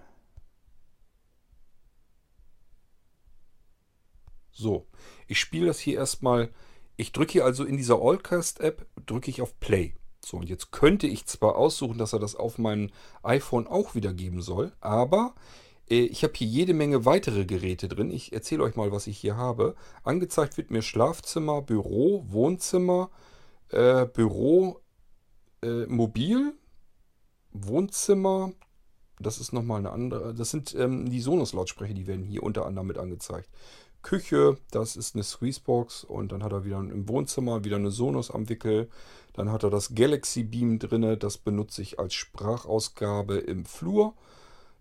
S1: So, ich spiele das hier erstmal ich drücke hier also in dieser Allcast-App, drücke ich auf Play. So, und jetzt könnte ich zwar aussuchen, dass er das auf meinem iPhone auch wiedergeben soll, aber äh, ich habe hier jede Menge weitere Geräte drin. Ich erzähle euch mal, was ich hier habe. Angezeigt wird mir Schlafzimmer, Büro, Wohnzimmer, äh, Büro, äh, Mobil, Wohnzimmer. Das ist nochmal eine andere. Das sind ähm, die Sonos-Lautsprecher, die werden hier unter anderem mit angezeigt. Küche, das ist eine Squeezebox und dann hat er wieder im Wohnzimmer wieder eine Sonos am Wickel. Dann hat er das Galaxy Beam drin, das benutze ich als Sprachausgabe im Flur.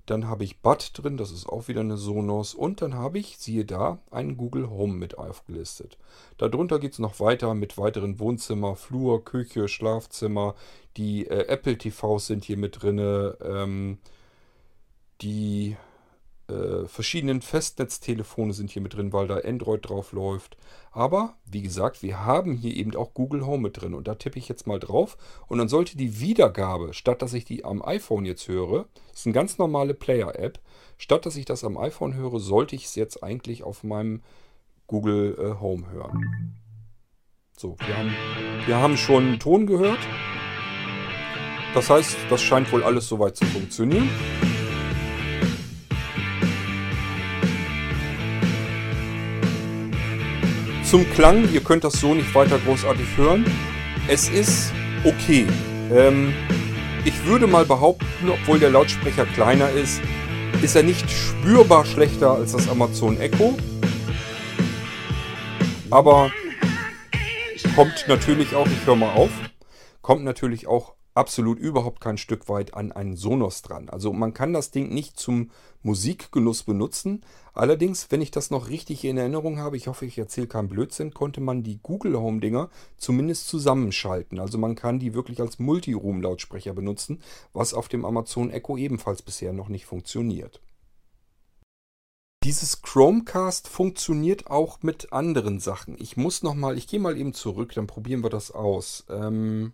S1: Dann habe ich Bud drin, das ist auch wieder eine Sonos. Und dann habe ich, siehe da, einen Google Home mit aufgelistet. Darunter geht es noch weiter mit weiteren Wohnzimmer, Flur, Küche, Schlafzimmer. Die äh, Apple TVs sind hier mit drin. Ähm, die äh, verschiedenen Festnetztelefone sind hier mit drin, weil da Android drauf läuft. Aber wie gesagt, wir haben hier eben auch Google Home mit drin. Und da tippe ich jetzt mal drauf. Und dann sollte die Wiedergabe, statt dass ich die am iPhone jetzt höre, ist eine ganz normale Player-App, statt dass ich das am iPhone höre, sollte ich es jetzt eigentlich auf meinem Google äh, Home hören. So, wir haben, wir haben schon Ton gehört. Das heißt, das scheint wohl alles soweit zu funktionieren. Zum Klang, ihr könnt das so nicht weiter großartig hören. Es ist okay. Ähm, ich würde mal behaupten, obwohl der Lautsprecher kleiner ist, ist er nicht spürbar schlechter als das Amazon Echo. Aber kommt natürlich auch, ich höre mal auf, kommt natürlich auch absolut überhaupt kein Stück weit an einen Sonos dran. Also man kann das Ding nicht zum Musikgenuss benutzen. Allerdings, wenn ich das noch richtig in Erinnerung habe, ich hoffe, ich erzähle keinen Blödsinn, konnte man die Google Home Dinger zumindest zusammenschalten. Also man kann die wirklich als Multiroom-Lautsprecher benutzen, was auf dem Amazon Echo ebenfalls bisher noch nicht funktioniert. Dieses Chromecast funktioniert auch mit anderen Sachen. Ich muss noch mal, ich gehe mal eben zurück, dann probieren wir das aus. Ähm,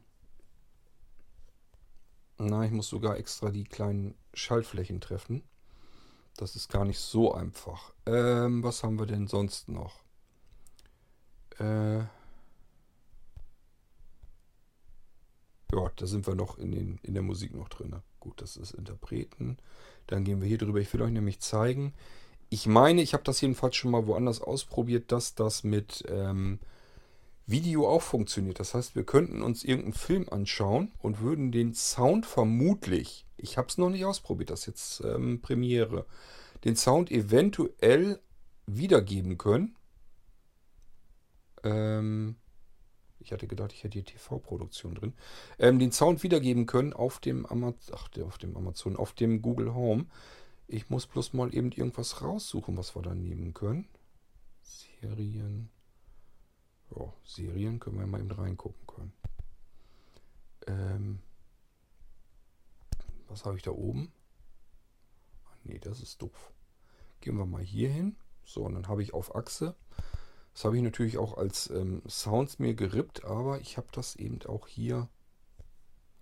S1: na, ich muss sogar extra die kleinen Schaltflächen treffen. Das ist gar nicht so einfach. Ähm, was haben wir denn sonst noch? Äh, ja, da sind wir noch in, den, in der Musik noch drin. Gut, das ist Interpreten. Dann gehen wir hier drüber. Ich will euch nämlich zeigen. Ich meine, ich habe das jedenfalls schon mal woanders ausprobiert, dass das mit ähm, Video auch funktioniert. Das heißt, wir könnten uns irgendeinen Film anschauen und würden den Sound vermutlich, ich habe es noch nicht ausprobiert, das ist jetzt ähm, Premiere, den Sound eventuell wiedergeben können. Ähm, Ich hatte gedacht, ich hätte hier TV-Produktion drin. Ähm, den Sound wiedergeben können auf dem, Ach, auf dem Amazon, auf dem Google Home. Ich muss bloß mal eben irgendwas raussuchen, was wir da nehmen können. Serien. Ja, Serien können wir mal eben reingucken können. Ähm, was habe ich da oben? Ach nee, das ist doof. Gehen wir mal hier hin. So, und dann habe ich auf Achse. Das habe ich natürlich auch als ähm, Sounds mir gerippt, aber ich habe das eben auch hier.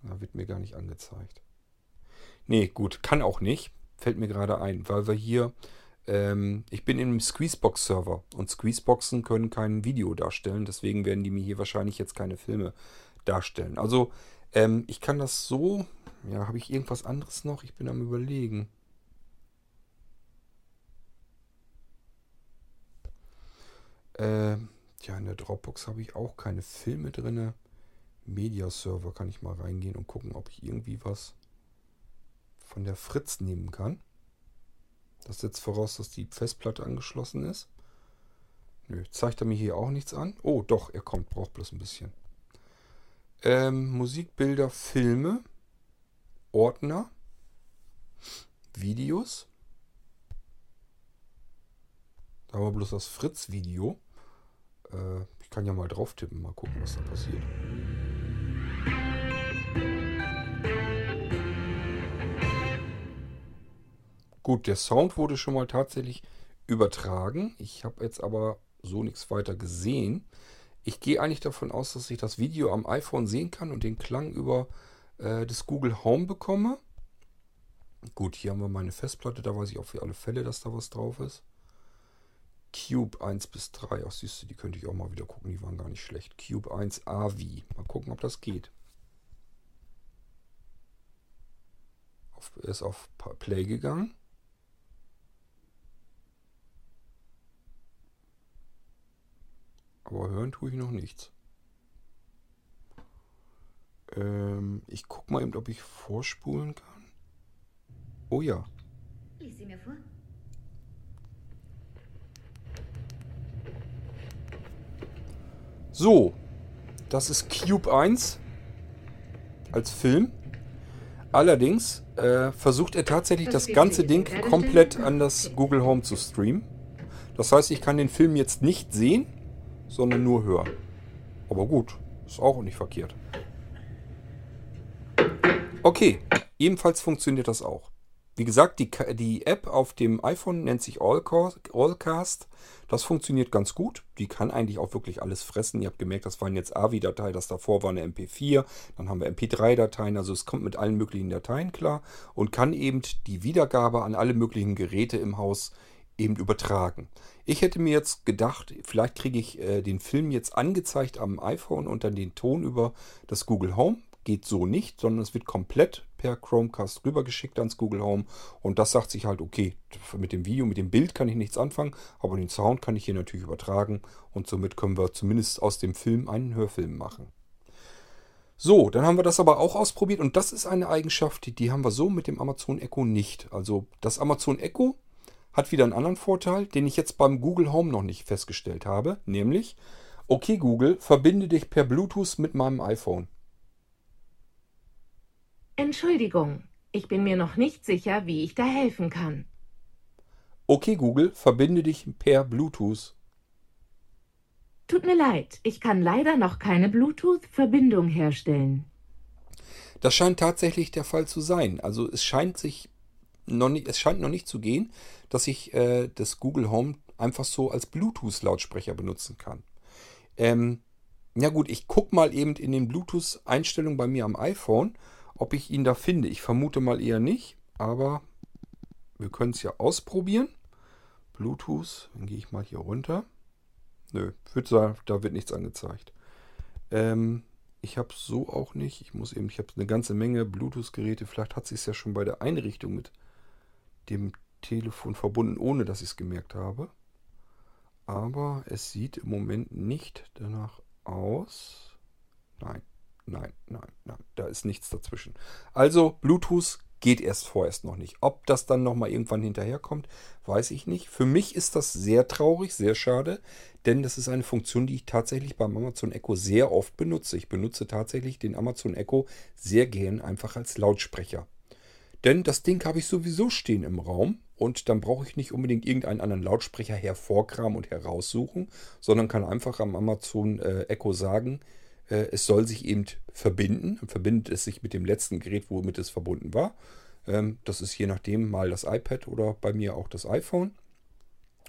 S1: Da wird mir gar nicht angezeigt. Nee, gut, kann auch nicht. Fällt mir gerade ein, weil wir hier. Ähm, ich bin im Squeezebox-Server und Squeezeboxen können kein Video darstellen, deswegen werden die mir hier wahrscheinlich jetzt keine Filme darstellen. Also, ähm, ich kann das so. Ja, habe ich irgendwas anderes noch? Ich bin am Überlegen. Äh, ja, in der Dropbox habe ich auch keine Filme drin. Media-Server kann ich mal reingehen und gucken, ob ich irgendwie was von der Fritz nehmen kann. Das setzt voraus, dass die Festplatte angeschlossen ist. Nö, zeigt er mir hier auch nichts an. Oh, doch, er kommt, braucht bloß ein bisschen. Ähm, Musikbilder, Filme, Ordner, Videos. Da haben wir bloß das Fritz-Video. Äh, ich kann ja mal drauf tippen, mal gucken, was da passiert. Gut, der Sound wurde schon mal tatsächlich übertragen. Ich habe jetzt aber so nichts weiter gesehen. Ich gehe eigentlich davon aus, dass ich das Video am iPhone sehen kann und den Klang über äh, das Google Home bekomme. Gut, hier haben wir meine Festplatte, da weiß ich auch für alle Fälle, dass da was drauf ist. Cube 1 bis 3. Ach, siehst du, die könnte ich auch mal wieder gucken. Die waren gar nicht schlecht. Cube 1 AV. Mal gucken, ob das geht. Auf, er ist auf Play gegangen. Aber hören tue ich noch nichts. Ähm, ich gucke mal eben, ob ich vorspulen kann. Oh ja.
S7: Lies sie mir vor.
S1: So, das ist Cube 1 als Film. Allerdings äh, versucht er tatsächlich das ganze Ding komplett an das Google Home zu streamen. Das heißt, ich kann den Film jetzt nicht sehen, sondern nur hören. Aber gut, ist auch nicht verkehrt. Okay, ebenfalls funktioniert das auch. Wie gesagt, die, die App auf dem iPhone nennt sich Allcast. Das funktioniert ganz gut. Die kann eigentlich auch wirklich alles fressen. Ihr habt gemerkt, das waren jetzt AVI-Dateien, das davor war eine MP4. Dann haben wir MP3-Dateien. Also es kommt mit allen möglichen Dateien klar und kann eben die Wiedergabe an alle möglichen Geräte im Haus eben übertragen. Ich hätte mir jetzt gedacht, vielleicht kriege ich äh, den Film jetzt angezeigt am iPhone und dann den Ton über das Google Home geht so nicht, sondern es wird komplett per Chromecast rübergeschickt ans Google Home und das sagt sich halt, okay, mit dem Video, mit dem Bild kann ich nichts anfangen, aber den Sound kann ich hier natürlich übertragen und somit können wir zumindest aus dem Film einen Hörfilm machen. So, dann haben wir das aber auch ausprobiert und das ist eine Eigenschaft, die, die haben wir so mit dem Amazon Echo nicht. Also das Amazon Echo hat wieder einen anderen Vorteil, den ich jetzt beim Google Home noch nicht festgestellt habe, nämlich, okay Google, verbinde dich per Bluetooth mit meinem iPhone.
S2: Entschuldigung, ich bin mir noch nicht sicher, wie ich da helfen kann.
S1: Okay Google, verbinde dich per Bluetooth.
S2: Tut mir leid, ich kann leider noch keine Bluetooth-Verbindung herstellen.
S1: Das scheint tatsächlich der Fall zu sein. Also es scheint sich noch nicht, es scheint noch nicht zu gehen, dass ich äh, das Google Home einfach so als Bluetooth-Lautsprecher benutzen kann. Ähm, ja gut, ich gucke mal eben in den Bluetooth-Einstellungen bei mir am iPhone ob ich ihn da finde, ich vermute mal eher nicht, aber wir können es ja ausprobieren. Bluetooth, dann gehe ich mal hier runter. Nö, wird, da wird nichts angezeigt. Ähm, ich habe so auch nicht. Ich muss eben, ich habe eine ganze Menge Bluetooth-Geräte. Vielleicht hat sich es ja schon bei der Einrichtung mit dem Telefon verbunden, ohne dass ich es gemerkt habe. Aber es sieht im Moment nicht danach aus. Nein, nein, nein, nein. Da ist nichts dazwischen. Also Bluetooth geht erst vorerst noch nicht. Ob das dann nochmal irgendwann hinterherkommt, weiß ich nicht. Für mich ist das sehr traurig, sehr schade, denn das ist eine Funktion, die ich tatsächlich beim Amazon Echo sehr oft benutze. Ich benutze tatsächlich den Amazon Echo sehr gern einfach als Lautsprecher. Denn das Ding habe ich sowieso stehen im Raum und dann brauche ich nicht unbedingt irgendeinen anderen Lautsprecher hervorkramen und heraussuchen, sondern kann einfach am Amazon äh, Echo sagen, äh, es soll sich eben verbinden. Verbindet es sich mit dem letzten Gerät, womit es verbunden war. Ähm, das ist je nachdem mal das iPad oder bei mir auch das iPhone.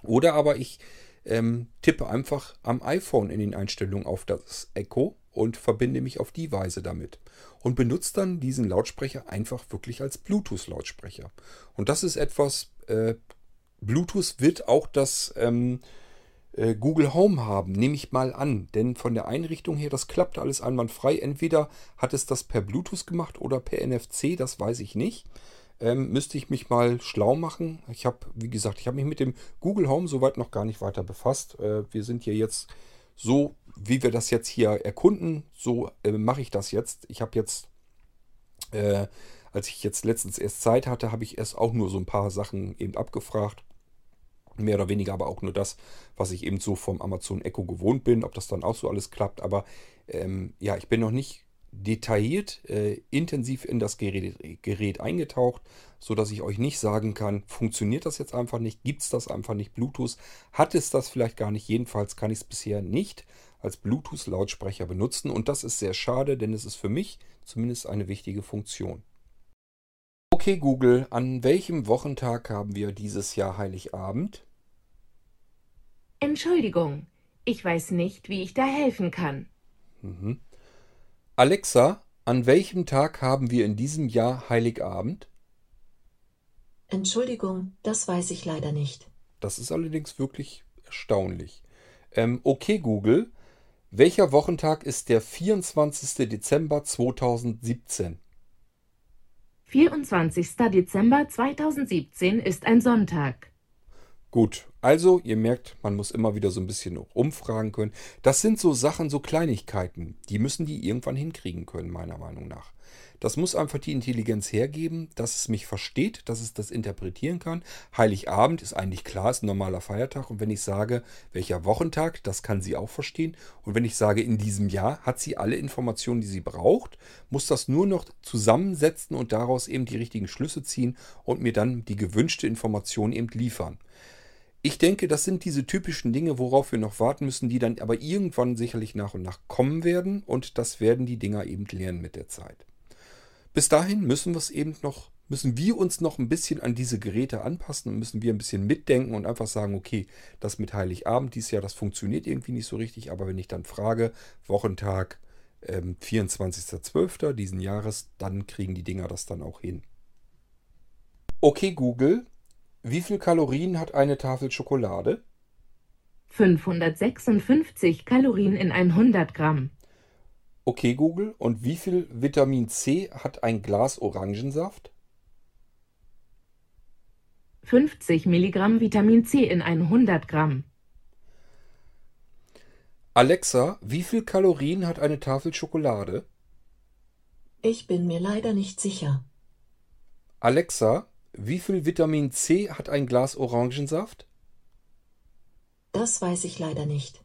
S1: Oder aber ich ähm, tippe einfach am iPhone in den Einstellungen auf das Echo und verbinde mich auf die Weise damit. Und benutze dann diesen Lautsprecher einfach wirklich als Bluetooth-Lautsprecher. Und das ist etwas, äh, Bluetooth wird auch das ähm, äh, Google Home haben, nehme ich mal an. Denn von der Einrichtung her, das klappt alles einwandfrei. Entweder hat es das per Bluetooth gemacht oder per NFC, das weiß ich nicht. Ähm, müsste ich mich mal schlau machen. Ich habe, wie gesagt, ich habe mich mit dem Google Home soweit noch gar nicht weiter befasst. Äh, wir sind hier jetzt so, wie wir das jetzt hier erkunden, so äh, mache ich das jetzt. Ich habe jetzt, äh, als ich jetzt letztens erst Zeit hatte, habe ich erst auch nur so ein paar Sachen eben abgefragt. Mehr oder weniger aber auch nur das, was ich eben so vom Amazon Echo gewohnt bin, ob das dann auch so alles klappt. Aber ähm, ja, ich bin noch nicht detailliert, äh, intensiv in das Gerät, Gerät eingetaucht, sodass ich euch nicht sagen kann, funktioniert das jetzt einfach nicht, gibt es das einfach nicht, Bluetooth, hat es das vielleicht gar nicht, jedenfalls kann ich es bisher nicht als Bluetooth-Lautsprecher benutzen und das ist sehr schade, denn es ist für mich zumindest eine wichtige Funktion. Okay Google, an welchem Wochentag haben wir dieses Jahr Heiligabend?
S2: Entschuldigung, ich weiß nicht, wie ich da helfen kann.
S1: Mhm. Alexa, an welchem Tag haben wir in diesem Jahr Heiligabend?
S6: Entschuldigung, das weiß ich leider nicht.
S1: Das ist allerdings wirklich erstaunlich. Ähm, okay, Google, welcher Wochentag ist der 24. Dezember 2017?
S2: 24. Dezember 2017 ist ein Sonntag.
S1: Gut, also ihr merkt, man muss immer wieder so ein bisschen umfragen können. Das sind so Sachen, so Kleinigkeiten, die müssen die irgendwann hinkriegen können, meiner Meinung nach. Das muss einfach die Intelligenz hergeben, dass es mich versteht, dass es das interpretieren kann. Heiligabend ist eigentlich klar, ist ein normaler Feiertag. Und wenn ich sage, welcher Wochentag, das kann sie auch verstehen. Und wenn ich sage, in diesem Jahr hat sie alle Informationen, die sie braucht, muss das nur noch zusammensetzen und daraus eben die richtigen Schlüsse ziehen und mir dann die gewünschte Information eben liefern. Ich denke, das sind diese typischen Dinge, worauf wir noch warten müssen, die dann aber irgendwann sicherlich nach und nach kommen werden und das werden die Dinger eben lernen mit der Zeit. Bis dahin müssen wir es eben noch, müssen wir uns noch ein bisschen an diese Geräte anpassen und müssen wir ein bisschen mitdenken und einfach sagen, okay, das mit Heiligabend dieses Jahr, das funktioniert irgendwie nicht so richtig, aber wenn ich dann frage, Wochentag ähm, 24.12. diesen Jahres, dann kriegen die Dinger das dann auch hin. Okay, Google, wie viel Kalorien hat eine Tafel Schokolade?
S2: 556 Kalorien in 100 Gramm.
S1: Okay, Google. Und wie viel Vitamin C hat ein Glas Orangensaft?
S2: 50 Milligramm Vitamin C in 100 Gramm.
S1: Alexa, wie viel Kalorien hat eine Tafel Schokolade?
S6: Ich bin mir leider nicht sicher.
S1: Alexa, wie viel Vitamin C hat ein Glas Orangensaft?
S6: Das weiß ich leider nicht.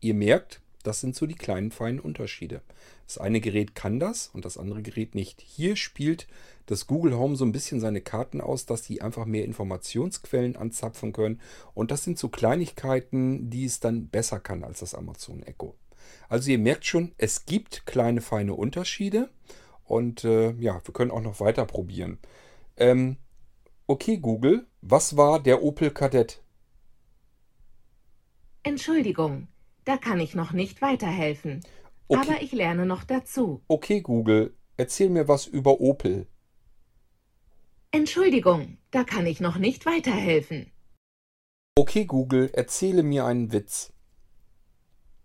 S1: Ihr merkt, das sind so die kleinen feinen Unterschiede. Das eine Gerät kann das und das andere Gerät nicht. Hier spielt das Google Home so ein bisschen seine Karten aus, dass die einfach mehr Informationsquellen anzapfen können. Und das sind so Kleinigkeiten, die es dann besser kann als das Amazon Echo. Also ihr merkt schon, es gibt kleine feine Unterschiede. Und äh, ja, wir können auch noch weiter probieren. Ähm, Okay Google, was war der Opel Kadett?
S2: Entschuldigung, da kann ich noch nicht weiterhelfen.
S1: Okay.
S2: Aber ich lerne noch dazu.
S1: Okay Google, erzähl mir was über Opel.
S2: Entschuldigung, da kann ich noch nicht weiterhelfen.
S1: Okay Google, erzähle mir einen Witz.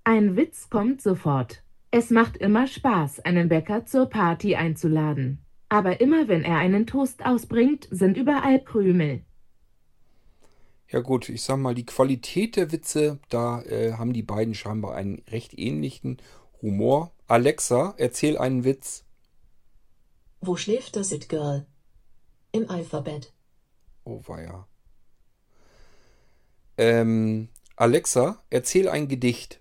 S2: Ein Witz kommt sofort. Es macht immer Spaß, einen Bäcker zur Party einzuladen. Aber immer wenn er einen Toast ausbringt, sind überall Krümel.
S1: Ja gut, ich sag mal, die Qualität der Witze, da äh, haben die beiden scheinbar einen recht ähnlichen Humor. Alexa, erzähl einen Witz.
S6: Wo schläft das It Girl? Im Alphabet.
S1: Oh weia. Ähm, Alexa, erzähl ein Gedicht.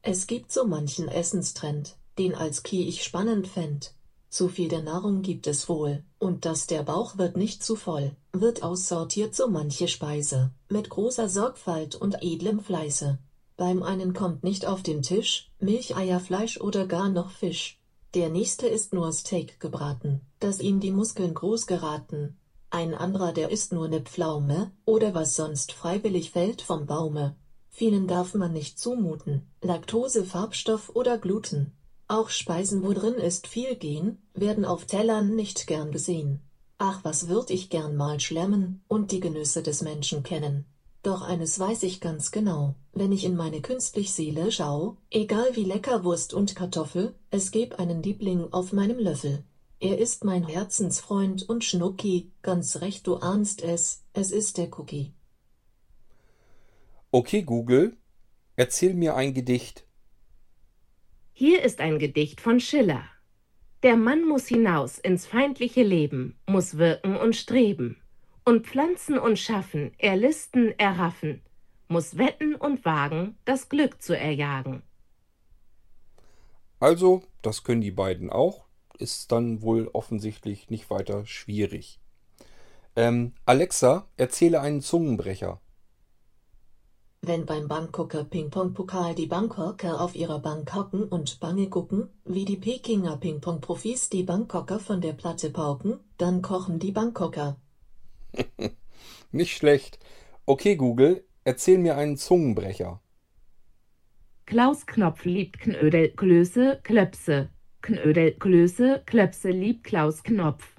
S6: Es gibt so manchen Essenstrend, den als Key ich spannend fänd. Zu viel der Nahrung gibt es wohl, und dass der Bauch wird nicht zu voll, wird aussortiert so manche Speise, mit großer Sorgfalt und edlem Fleiße. Beim einen kommt nicht auf den Tisch, Milch, Eier, Fleisch oder gar noch Fisch. Der nächste isst nur Steak gebraten, dass ihm die Muskeln groß geraten. Ein anderer der isst nur ne Pflaume, oder was sonst freiwillig fällt vom Baume. Vielen darf man nicht zumuten, Laktose, Farbstoff oder Gluten. Auch Speisen, wo drin ist viel Gen, werden auf Tellern nicht gern gesehen. Ach, was würd ich gern mal schlemmen und die Genüsse des Menschen kennen. Doch eines weiß ich ganz genau, wenn ich in meine künstlich Seele schau, egal wie lecker Wurst und Kartoffel, es gäb einen Liebling auf meinem Löffel. Er ist mein Herzensfreund und Schnucki, ganz recht, du ahnst es, es ist der Cookie.
S1: Okay, Google, erzähl mir ein Gedicht.
S2: Hier ist ein Gedicht von Schiller. Der Mann muss hinaus ins feindliche Leben, muss wirken und streben, und pflanzen und schaffen, erlisten, erraffen, muss wetten und wagen, das Glück zu erjagen.
S1: Also, das können die beiden auch, ist dann wohl offensichtlich nicht weiter schwierig. Ähm, Alexa, erzähle einen Zungenbrecher.
S6: Wenn beim Bangkoker Ping-Pong-Pokal die Bangkoker auf ihrer Bank hocken und Bange gucken, wie die Pekinger Ping-Pong-Profis die Bangkoker von der Platte pauken, dann kochen die Bangkoker.
S1: Nicht schlecht. Okay, Google, erzähl mir einen Zungenbrecher.
S2: Klaus Knopf liebt Knödel Klöße Klöpse. Knödel Klöße Klöpse liebt Klaus Knopf.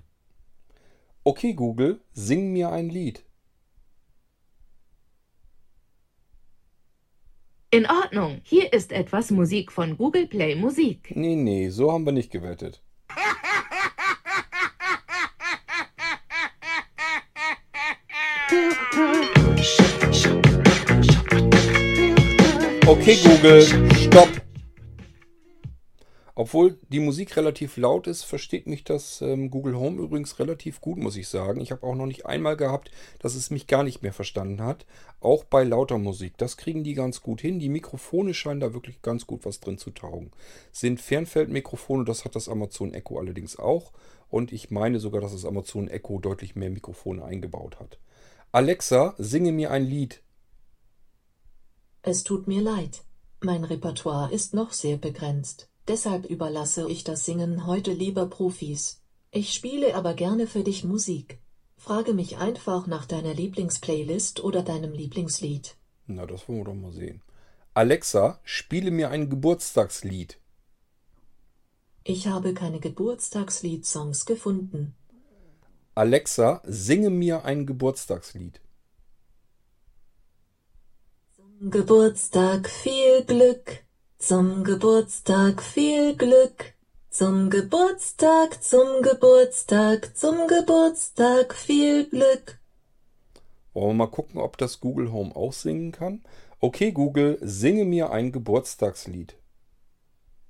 S1: Okay, Google, sing mir ein Lied.
S2: In Ordnung, hier ist etwas Musik von Google Play Musik.
S1: Nee, nee, so haben wir nicht gewettet. Okay, Google. Obwohl die Musik relativ laut ist, versteht mich das ähm, Google Home übrigens relativ gut, muss ich sagen. Ich habe auch noch nicht einmal gehabt, dass es mich gar nicht mehr verstanden hat. Auch bei lauter Musik. Das kriegen die ganz gut hin. Die Mikrofone scheinen da wirklich ganz gut was drin zu taugen. Sind Fernfeldmikrofone, das hat das Amazon Echo allerdings auch. Und ich meine sogar, dass das Amazon Echo deutlich mehr Mikrofone eingebaut hat. Alexa, singe mir ein Lied.
S6: Es tut mir leid. Mein Repertoire ist noch sehr begrenzt. Deshalb überlasse ich das Singen heute lieber Profis. Ich spiele aber gerne für dich Musik. Frage mich einfach nach deiner Lieblingsplaylist oder deinem Lieblingslied.
S1: Na, das wollen wir doch mal sehen. Alexa, spiele mir ein Geburtstagslied.
S6: Ich habe keine Geburtstagslied-Songs gefunden.
S1: Alexa, singe mir ein Geburtstagslied.
S6: Zum Geburtstag viel Glück, zum Geburtstag viel Glück, zum Geburtstag, zum Geburtstag, zum Geburtstag viel Glück.
S1: Wollen wir mal gucken, ob das Google Home auch singen kann? Okay, Google, singe mir ein Geburtstagslied.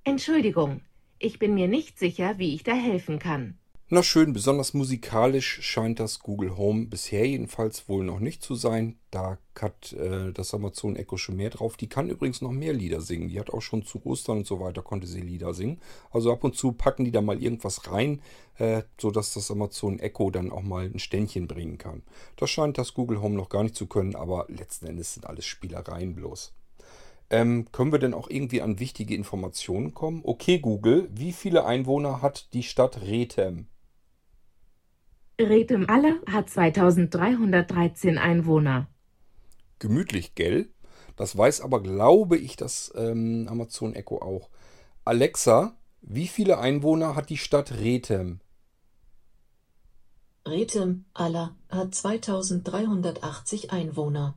S2: Entschuldigung, ich bin mir nicht sicher, wie ich da helfen kann.
S1: Na schön, besonders musikalisch scheint das Google Home bisher jedenfalls wohl noch nicht zu sein. Da hat äh, das Amazon Echo schon mehr drauf. Die kann übrigens noch mehr Lieder singen. Die hat auch schon zu Ostern und so weiter konnte sie Lieder singen. Also ab und zu packen die da mal irgendwas rein, äh, sodass das Amazon Echo dann auch mal ein Ständchen bringen kann. Das scheint das Google Home noch gar nicht zu können, aber letzten Endes sind alles Spielereien bloß. Ähm, können wir denn auch irgendwie an wichtige Informationen kommen? Okay, Google, wie viele Einwohner hat die Stadt Rethem?
S2: Rethem Aller hat 2313 Einwohner.
S1: Gemütlich, gell? Das weiß aber, glaube ich, das ähm, Amazon Echo auch. Alexa, wie viele Einwohner hat die Stadt Rethem?
S6: Rethem Aller hat 2380 Einwohner.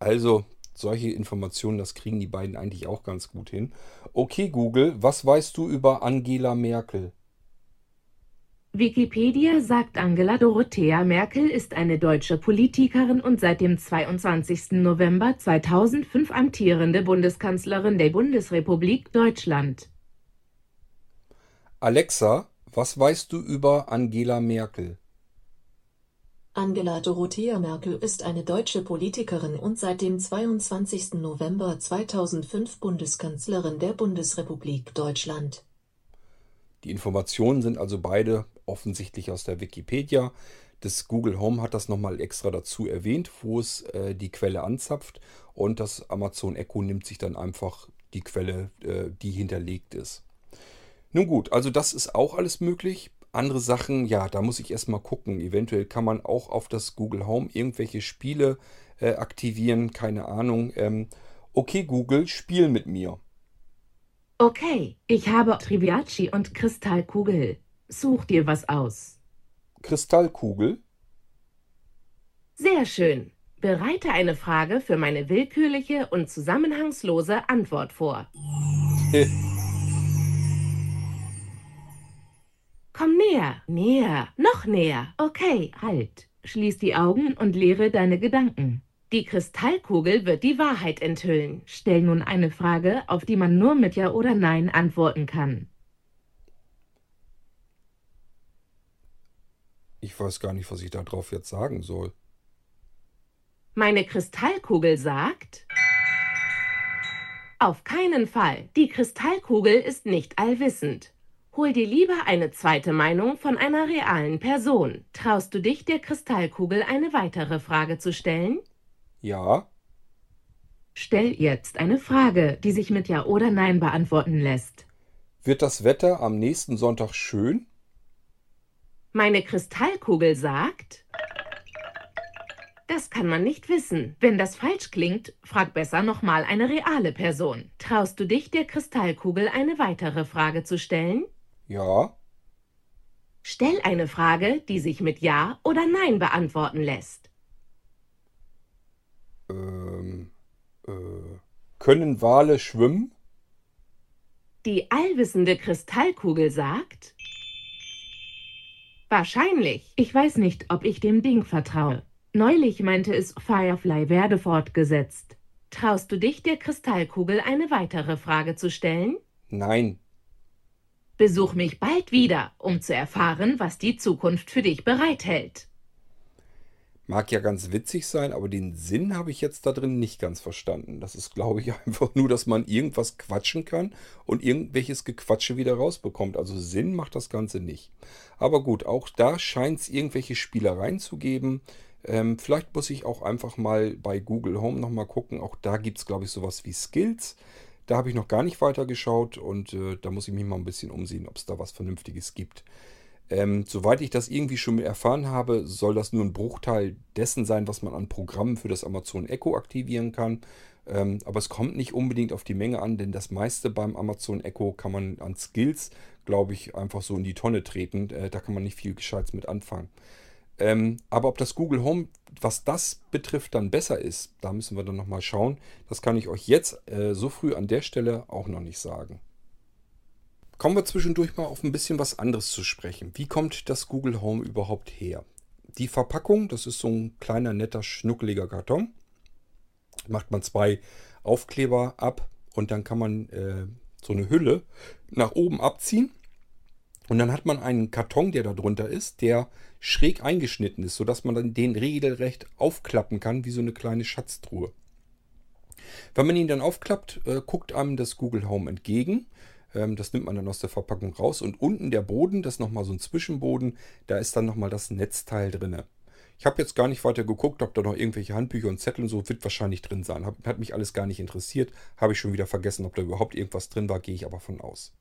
S1: Also, solche Informationen, das kriegen die beiden eigentlich auch ganz gut hin. Okay, Google, was weißt du über Angela Merkel?
S2: Wikipedia sagt Angela Dorothea Merkel ist eine deutsche Politikerin und seit dem 22. November 2005 amtierende Bundeskanzlerin der Bundesrepublik Deutschland.
S1: Alexa, was weißt du über Angela Merkel?
S6: Angela Dorothea Merkel ist eine deutsche Politikerin und seit dem 22. November 2005 Bundeskanzlerin der Bundesrepublik Deutschland.
S1: Die Informationen sind also beide offensichtlich aus der Wikipedia. Das Google Home hat das nochmal extra dazu erwähnt, wo es äh, die Quelle anzapft. Und das Amazon Echo nimmt sich dann einfach die Quelle, äh, die hinterlegt ist. Nun gut, also das ist auch alles möglich. Andere Sachen, ja, da muss ich erstmal gucken. Eventuell kann man auch auf das Google Home irgendwelche Spiele äh, aktivieren, keine Ahnung. Ähm, okay, Google, spiel mit mir.
S2: Okay, ich habe Triviaci und Kristallkugel. Such dir was aus.
S1: Kristallkugel.
S2: Sehr schön. Bereite eine Frage für meine willkürliche und zusammenhangslose Antwort vor. Komm näher, näher, noch näher. Okay, halt. Schließ die Augen und leere deine Gedanken. Die Kristallkugel wird die Wahrheit enthüllen. Stell nun eine Frage, auf die man nur mit Ja oder Nein antworten kann.
S1: Ich weiß gar nicht, was ich darauf jetzt sagen soll.
S2: Meine Kristallkugel sagt... Auf keinen Fall. Die Kristallkugel ist nicht allwissend. Hol dir lieber eine zweite Meinung von einer realen Person. Traust du dich, der Kristallkugel eine weitere Frage zu stellen?
S1: Ja.
S2: Stell jetzt eine Frage, die sich mit Ja oder Nein beantworten lässt.
S1: Wird das Wetter am nächsten Sonntag schön?
S2: Meine Kristallkugel sagt... Das kann man nicht wissen. Wenn das falsch klingt, frag besser nochmal eine reale Person. Traust du dich, der Kristallkugel eine weitere Frage zu stellen?
S1: Ja.
S2: Stell eine Frage, die sich mit Ja oder Nein beantworten lässt.
S1: Ähm, äh, können Wale schwimmen?
S2: Die allwissende Kristallkugel sagt... Wahrscheinlich. Ich weiß nicht, ob ich dem Ding vertraue. Neulich meinte es, Firefly werde fortgesetzt. Traust du dich, der Kristallkugel eine weitere Frage zu stellen?
S1: Nein.
S2: Besuch mich bald wieder, um zu erfahren, was die Zukunft für dich bereithält.
S1: Mag ja ganz witzig sein, aber den Sinn habe ich jetzt da drin nicht ganz verstanden. Das ist, glaube ich, einfach nur, dass man irgendwas quatschen kann und irgendwelches Gequatsche wieder rausbekommt. Also Sinn macht das Ganze nicht. Aber gut, auch da scheint es irgendwelche Spielereien zu geben. Ähm, vielleicht muss ich auch einfach mal bei Google Home nochmal gucken. Auch da gibt es, glaube ich, sowas wie Skills. Da habe ich noch gar nicht weiter geschaut und äh, da muss ich mich mal ein bisschen umsehen, ob es da was Vernünftiges gibt. Ähm, soweit ich das irgendwie schon erfahren habe, soll das nur ein Bruchteil dessen sein, was man an Programmen für das Amazon Echo aktivieren kann. Ähm, aber es kommt nicht unbedingt auf die Menge an, denn das meiste beim Amazon Echo kann man an Skills, glaube ich, einfach so in die Tonne treten. Äh, da kann man nicht viel Gescheites mit anfangen. Ähm, aber ob das Google Home, was das betrifft, dann besser ist, da müssen wir dann nochmal schauen. Das kann ich euch jetzt äh, so früh an der Stelle auch noch nicht sagen. Kommen wir zwischendurch mal auf ein bisschen was anderes zu sprechen. Wie kommt das Google Home überhaupt her? Die Verpackung, das ist so ein kleiner, netter, schnuckeliger Karton. Macht man zwei Aufkleber ab und dann kann man äh, so eine Hülle nach oben abziehen. Und dann hat man einen Karton, der da drunter ist, der schräg eingeschnitten ist, sodass man dann den regelrecht aufklappen kann, wie so eine kleine Schatztruhe. Wenn man ihn dann aufklappt, äh, guckt einem das Google Home entgegen. Ähm, das nimmt man dann aus der Verpackung raus. Und unten der Boden, das ist nochmal so ein Zwischenboden, da ist dann nochmal das Netzteil drin. Ich habe jetzt gar nicht weiter geguckt, ob da noch irgendwelche Handbücher und Zettel und so wird wahrscheinlich drin sein. Hat, hat mich alles gar nicht interessiert. Habe ich schon wieder vergessen, ob da überhaupt irgendwas drin war, gehe ich aber von aus.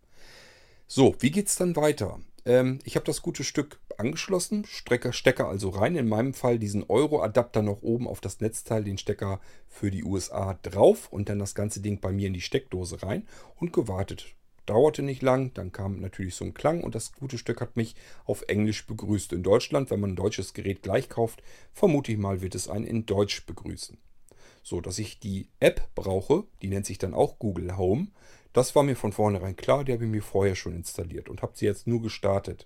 S1: So, wie geht es dann weiter? Ähm, ich habe das gute Stück angeschlossen, Stecker, Stecker also rein. In meinem Fall diesen Euro-Adapter noch oben auf das Netzteil, den Stecker für die USA drauf und dann das ganze Ding bei mir in die Steckdose rein und gewartet. Dauerte nicht lang, dann kam natürlich so ein Klang und das gute Stück hat mich auf Englisch begrüßt. In Deutschland, wenn man ein deutsches Gerät gleich kauft, vermute ich mal, wird es einen in Deutsch begrüßen. So, dass ich die App brauche, die nennt sich dann auch Google Home. Das war mir von vornherein klar, die habe ich mir vorher schon installiert und habe sie jetzt nur gestartet.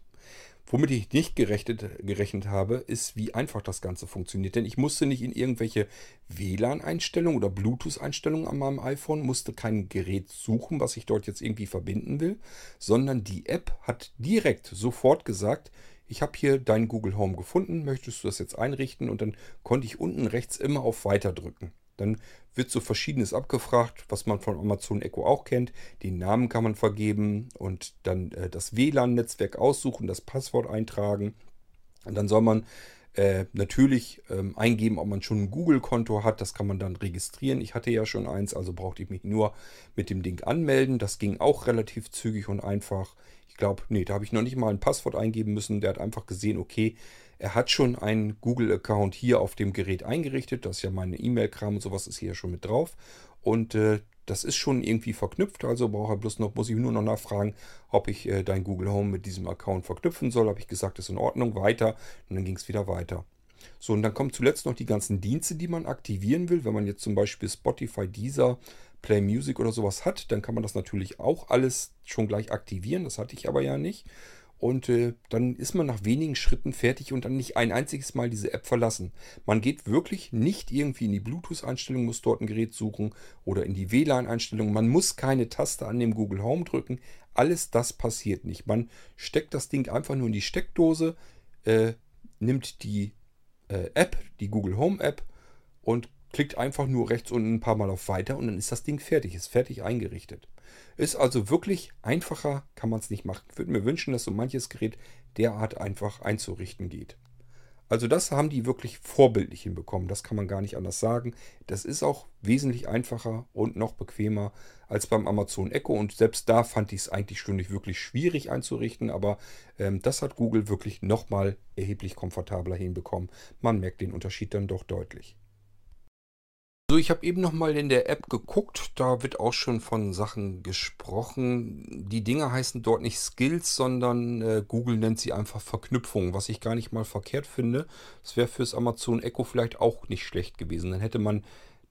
S1: Womit ich nicht gerechnet, gerechnet habe, ist, wie einfach das Ganze funktioniert. Denn ich musste nicht in irgendwelche WLAN-Einstellungen oder Bluetooth-Einstellungen an meinem iPhone, musste kein Gerät suchen, was ich dort jetzt irgendwie verbinden will, sondern die App hat direkt sofort gesagt, ich habe hier dein Google Home gefunden, möchtest du das jetzt einrichten? Und dann konnte ich unten rechts immer auf Weiter drücken. Dann wird so verschiedenes abgefragt, was man von Amazon Echo auch kennt. Den Namen kann man vergeben und dann äh, das WLAN-Netzwerk aussuchen, das Passwort eintragen. Und dann soll man äh, natürlich ähm, eingeben, ob man schon ein Google-Konto hat. Das kann man dann registrieren. Ich hatte ja schon eins, also brauchte ich mich nur mit dem Ding anmelden. Das ging auch relativ zügig und einfach. Ich glaube, nee, da habe ich noch nicht mal ein Passwort eingeben müssen. Der hat einfach gesehen, okay, er hat schon einen Google-Account hier auf dem Gerät eingerichtet. Das ist ja meine E-Mail-Kram und sowas ist hier schon mit drauf. Und äh, das ist schon irgendwie verknüpft, also brauche bloß noch, muss ich nur noch nachfragen, ob ich äh, dein Google Home mit diesem Account verknüpfen soll. Habe ich gesagt, ist in Ordnung, weiter und dann ging es wieder weiter. So, und dann kommen zuletzt noch die ganzen Dienste, die man aktivieren will. Wenn man jetzt zum Beispiel Spotify, Deezer, Play Music oder sowas hat, dann kann man das natürlich auch alles schon gleich aktivieren. Das hatte ich aber ja nicht. Und äh, dann ist man nach wenigen Schritten fertig und dann nicht ein einziges Mal diese App verlassen. Man geht wirklich nicht irgendwie in die Bluetooth-Einstellung, muss dort ein Gerät suchen oder in die WLAN-Einstellung. Man muss keine Taste an dem Google Home drücken. Alles das passiert nicht. Man steckt das Ding einfach nur in die Steckdose, äh, nimmt die äh, App, die Google Home App und klickt einfach nur rechts unten ein paar Mal auf Weiter und dann ist das Ding fertig, ist fertig eingerichtet. Ist also wirklich einfacher, kann man es nicht machen. Ich würde mir wünschen, dass so manches Gerät derart einfach einzurichten geht. Also das haben die wirklich vorbildlich hinbekommen. Das kann man gar nicht anders sagen. Das ist auch wesentlich einfacher und noch bequemer als beim Amazon Echo. Und selbst da fand ich es eigentlich nicht wirklich schwierig einzurichten. Aber ähm, das hat Google wirklich nochmal erheblich komfortabler hinbekommen. Man merkt den Unterschied dann doch deutlich. So, ich habe eben noch mal in der App geguckt, da wird auch schon von Sachen gesprochen. Die Dinge heißen dort nicht Skills, sondern äh, Google nennt sie einfach Verknüpfungen, was ich gar nicht mal verkehrt finde. Das wäre fürs Amazon Echo vielleicht auch nicht schlecht gewesen. Dann hätte man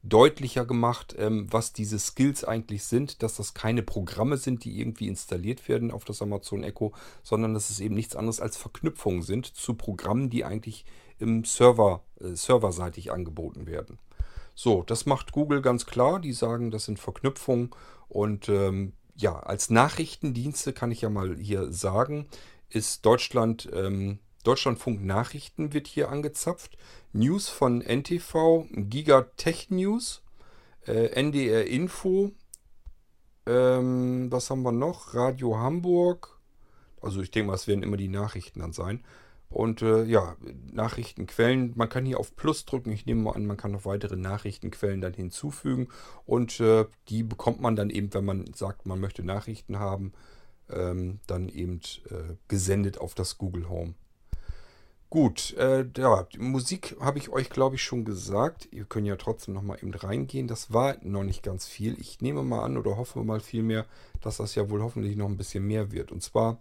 S1: deutlicher gemacht, ähm, was diese Skills eigentlich sind, dass das keine Programme sind, die irgendwie installiert werden auf das Amazon Echo, sondern dass es eben nichts anderes als Verknüpfungen sind zu Programmen, die eigentlich im Server, äh, serverseitig angeboten werden. So, das macht Google ganz klar. Die sagen, das sind Verknüpfungen. Und ähm, ja, als Nachrichtendienste kann ich ja mal hier sagen, ist Deutschland, ähm, Deutschlandfunk Nachrichten wird hier angezapft. News von NTV, Giga Tech News, äh, NDR Info, ähm, was haben wir noch? Radio Hamburg. Also ich denke mal, es werden immer die Nachrichten dann sein. Und äh, ja, Nachrichtenquellen, man kann hier auf Plus drücken. Ich nehme mal an, man kann noch weitere Nachrichtenquellen dann hinzufügen. Und äh, die bekommt man dann eben, wenn man sagt, man möchte Nachrichten haben, ähm, dann eben äh, gesendet auf das Google Home. Gut, äh, ja, Musik habe ich euch, glaube ich, schon gesagt. Ihr könnt ja trotzdem noch mal eben reingehen. Das war noch nicht ganz viel. Ich nehme mal an oder hoffe mal vielmehr, dass das ja wohl hoffentlich noch ein bisschen mehr wird. Und zwar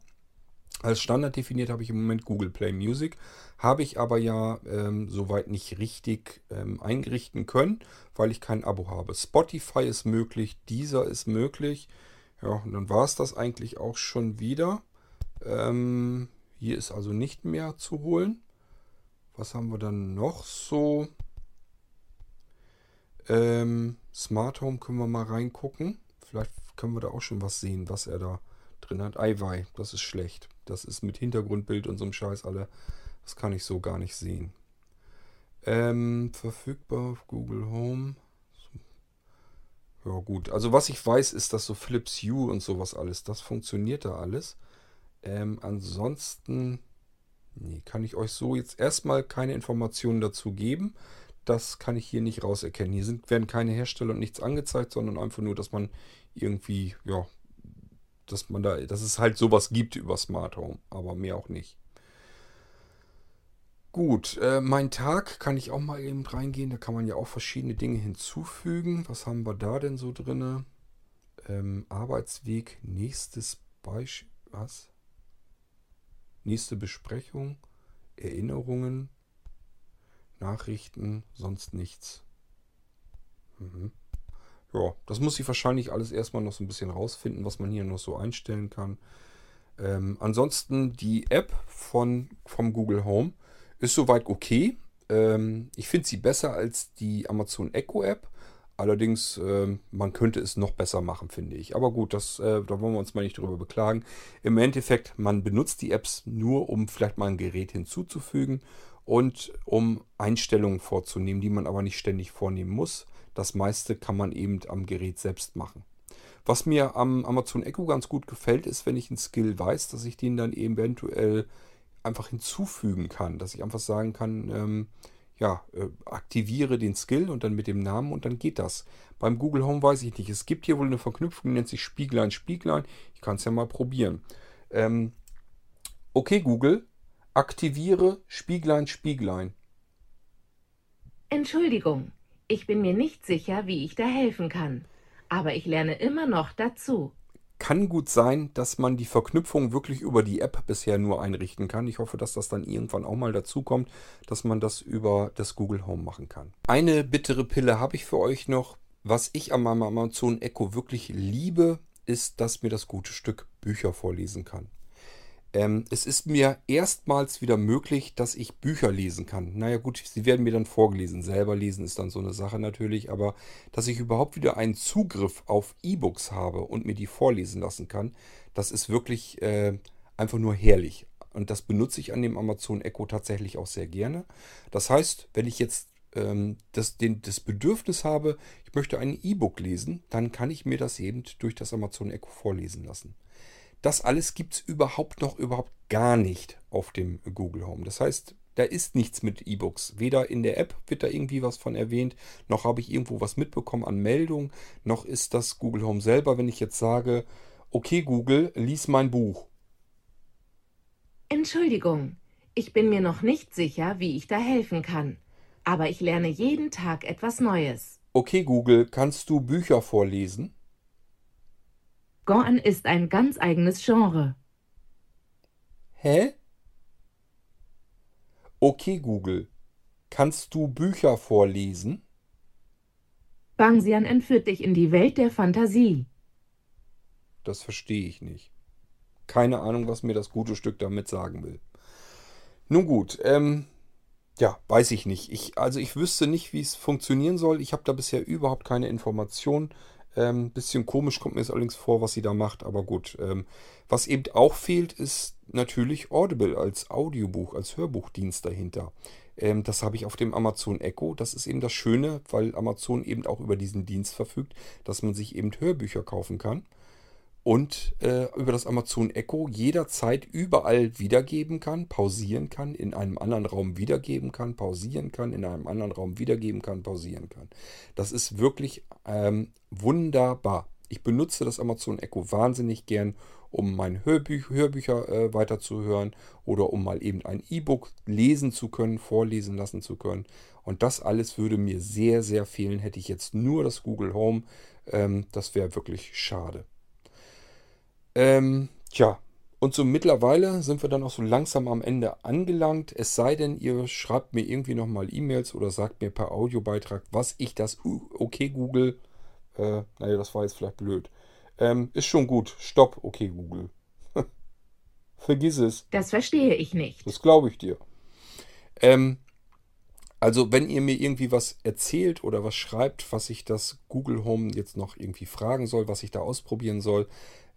S1: als Standard definiert habe ich im Moment Google Play Music, habe ich aber ja ähm, soweit nicht richtig ähm, eingerichten können, weil ich kein Abo habe. Spotify ist möglich, dieser ist möglich. Ja, und dann war es das eigentlich auch schon wieder. Ähm, hier ist also nicht mehr zu holen. Was haben wir dann noch so? Ähm, Smart Home können wir mal reingucken. Vielleicht können wir da auch schon was sehen, was er da drin hat. Eiwei, das ist schlecht. Das ist mit Hintergrundbild und so einem Scheiß alle. Das kann ich so gar nicht sehen. Ähm, verfügbar auf Google Home. Ja gut, also was ich weiß ist, dass so Philips Hue und sowas alles, das funktioniert da alles. Ähm, ansonsten, nee, kann ich euch so jetzt erstmal keine Informationen dazu geben. Das kann ich hier nicht rauserkennen. Hier sind, werden keine Hersteller und nichts angezeigt, sondern einfach nur, dass man irgendwie, ja, dass man da, dass es halt sowas gibt über Smart Home, aber mehr auch nicht. Gut, äh, mein Tag kann ich auch mal eben reingehen. Da kann man ja auch verschiedene Dinge hinzufügen. Was haben wir da denn so drin? Ähm, Arbeitsweg, nächstes Beispiel. Was? Nächste Besprechung, Erinnerungen, Nachrichten, sonst nichts. Mhm. Ja, das muss ich wahrscheinlich alles erstmal noch so ein bisschen rausfinden, was man hier noch so einstellen kann. Ähm, ansonsten die App von, vom Google Home ist soweit okay. Ähm, ich finde sie besser als die Amazon Echo App, Allerdings, äh, man könnte es noch besser machen, finde ich. Aber gut, das, äh, da wollen wir uns mal nicht drüber beklagen. Im Endeffekt, man benutzt die Apps nur, um vielleicht mal ein Gerät hinzuzufügen und um Einstellungen vorzunehmen, die man aber nicht ständig vornehmen muss. Das meiste kann man eben am Gerät selbst machen. Was mir am Amazon Echo ganz gut gefällt, ist, wenn ich einen Skill weiß, dass ich den dann eventuell einfach hinzufügen kann. Dass ich einfach sagen kann, ähm, ja, äh, aktiviere den Skill und dann mit dem Namen und dann geht das. Beim Google Home weiß ich nicht. Es gibt hier wohl eine Verknüpfung, die nennt sich Spieglein, Spieglein. Ich kann es ja mal probieren. Ähm, okay, Google, aktiviere Spieglein, Spieglein.
S2: Entschuldigung, ich bin mir nicht sicher, wie ich da helfen kann. Aber ich lerne immer noch dazu.
S1: Kann gut sein, dass man die Verknüpfung wirklich über die App bisher nur einrichten kann. Ich hoffe, dass das dann irgendwann auch mal dazu kommt, dass man das über das Google Home machen kann. Eine bittere Pille habe ich für euch noch. Was ich am Amazon Echo wirklich liebe, ist, dass mir das gute Stück Bücher vorlesen kann. Ähm, es ist mir erstmals wieder möglich, dass ich Bücher lesen kann. Naja gut, sie werden mir dann vorgelesen. Selber lesen ist dann so eine Sache natürlich, aber dass ich überhaupt wieder einen Zugriff auf E-Books habe und mir die vorlesen lassen kann, das ist wirklich äh, einfach nur herrlich. Und das benutze ich an dem Amazon Echo tatsächlich auch sehr gerne. Das heißt, wenn ich jetzt ähm, das, den, das Bedürfnis habe, ich möchte ein E-Book lesen, dann kann ich mir das eben durch das Amazon Echo vorlesen lassen. Das alles gibt es überhaupt noch überhaupt gar nicht auf dem Google Home. Das heißt, da ist nichts mit E-Books. Weder in der App wird da irgendwie was von erwähnt, noch habe ich irgendwo was mitbekommen an Meldungen, noch ist das Google Home selber, wenn ich jetzt sage, okay Google, lies mein Buch.
S2: Entschuldigung, ich bin mir noch nicht sicher, wie ich da helfen kann. Aber ich lerne jeden Tag etwas Neues.
S1: Okay Google, kannst du Bücher vorlesen?
S2: Gorn ist ein ganz eigenes Genre.
S1: Hä? Okay, Google. Kannst du Bücher vorlesen?
S2: Bangsian entführt dich in die Welt der Fantasie.
S1: Das verstehe ich nicht. Keine Ahnung, was mir das gute Stück damit sagen will. Nun gut, ähm, ja, weiß ich nicht. Ich, also ich wüsste nicht, wie es funktionieren soll. Ich habe da bisher überhaupt keine Informationen. Ähm, bisschen komisch kommt mir es allerdings vor, was sie da macht, aber gut. Ähm, was eben auch fehlt, ist natürlich Audible als Audiobuch, als Hörbuchdienst dahinter. Ähm, das habe ich auf dem Amazon Echo. Das ist eben das Schöne, weil Amazon eben auch über diesen Dienst verfügt, dass man sich eben Hörbücher kaufen kann und äh, über das Amazon Echo jederzeit überall wiedergeben kann, pausieren kann, in einem anderen Raum wiedergeben kann, pausieren kann, in einem anderen Raum wiedergeben kann, pausieren kann. Das ist wirklich ähm, wunderbar. Ich benutze das Amazon Echo wahnsinnig gern, um meine Hörbü Hörbücher äh, weiterzuhören oder um mal eben ein E-Book lesen zu können, vorlesen lassen zu können. Und das alles würde mir sehr, sehr fehlen, hätte ich jetzt nur das Google Home. Ähm, das wäre wirklich schade. Ähm, tja, und so mittlerweile sind wir dann auch so langsam am Ende angelangt. Es sei denn, ihr schreibt mir irgendwie nochmal E-Mails oder sagt mir per Audiobeitrag, was ich das okay Google. Äh, naja, das war jetzt vielleicht blöd. Ähm, ist schon gut. Stopp, okay Google. Vergiss es.
S2: Das verstehe ich nicht.
S1: Das glaube ich dir. Ähm, also, wenn ihr mir irgendwie was erzählt oder was schreibt, was ich das Google Home jetzt noch irgendwie fragen soll, was ich da ausprobieren soll,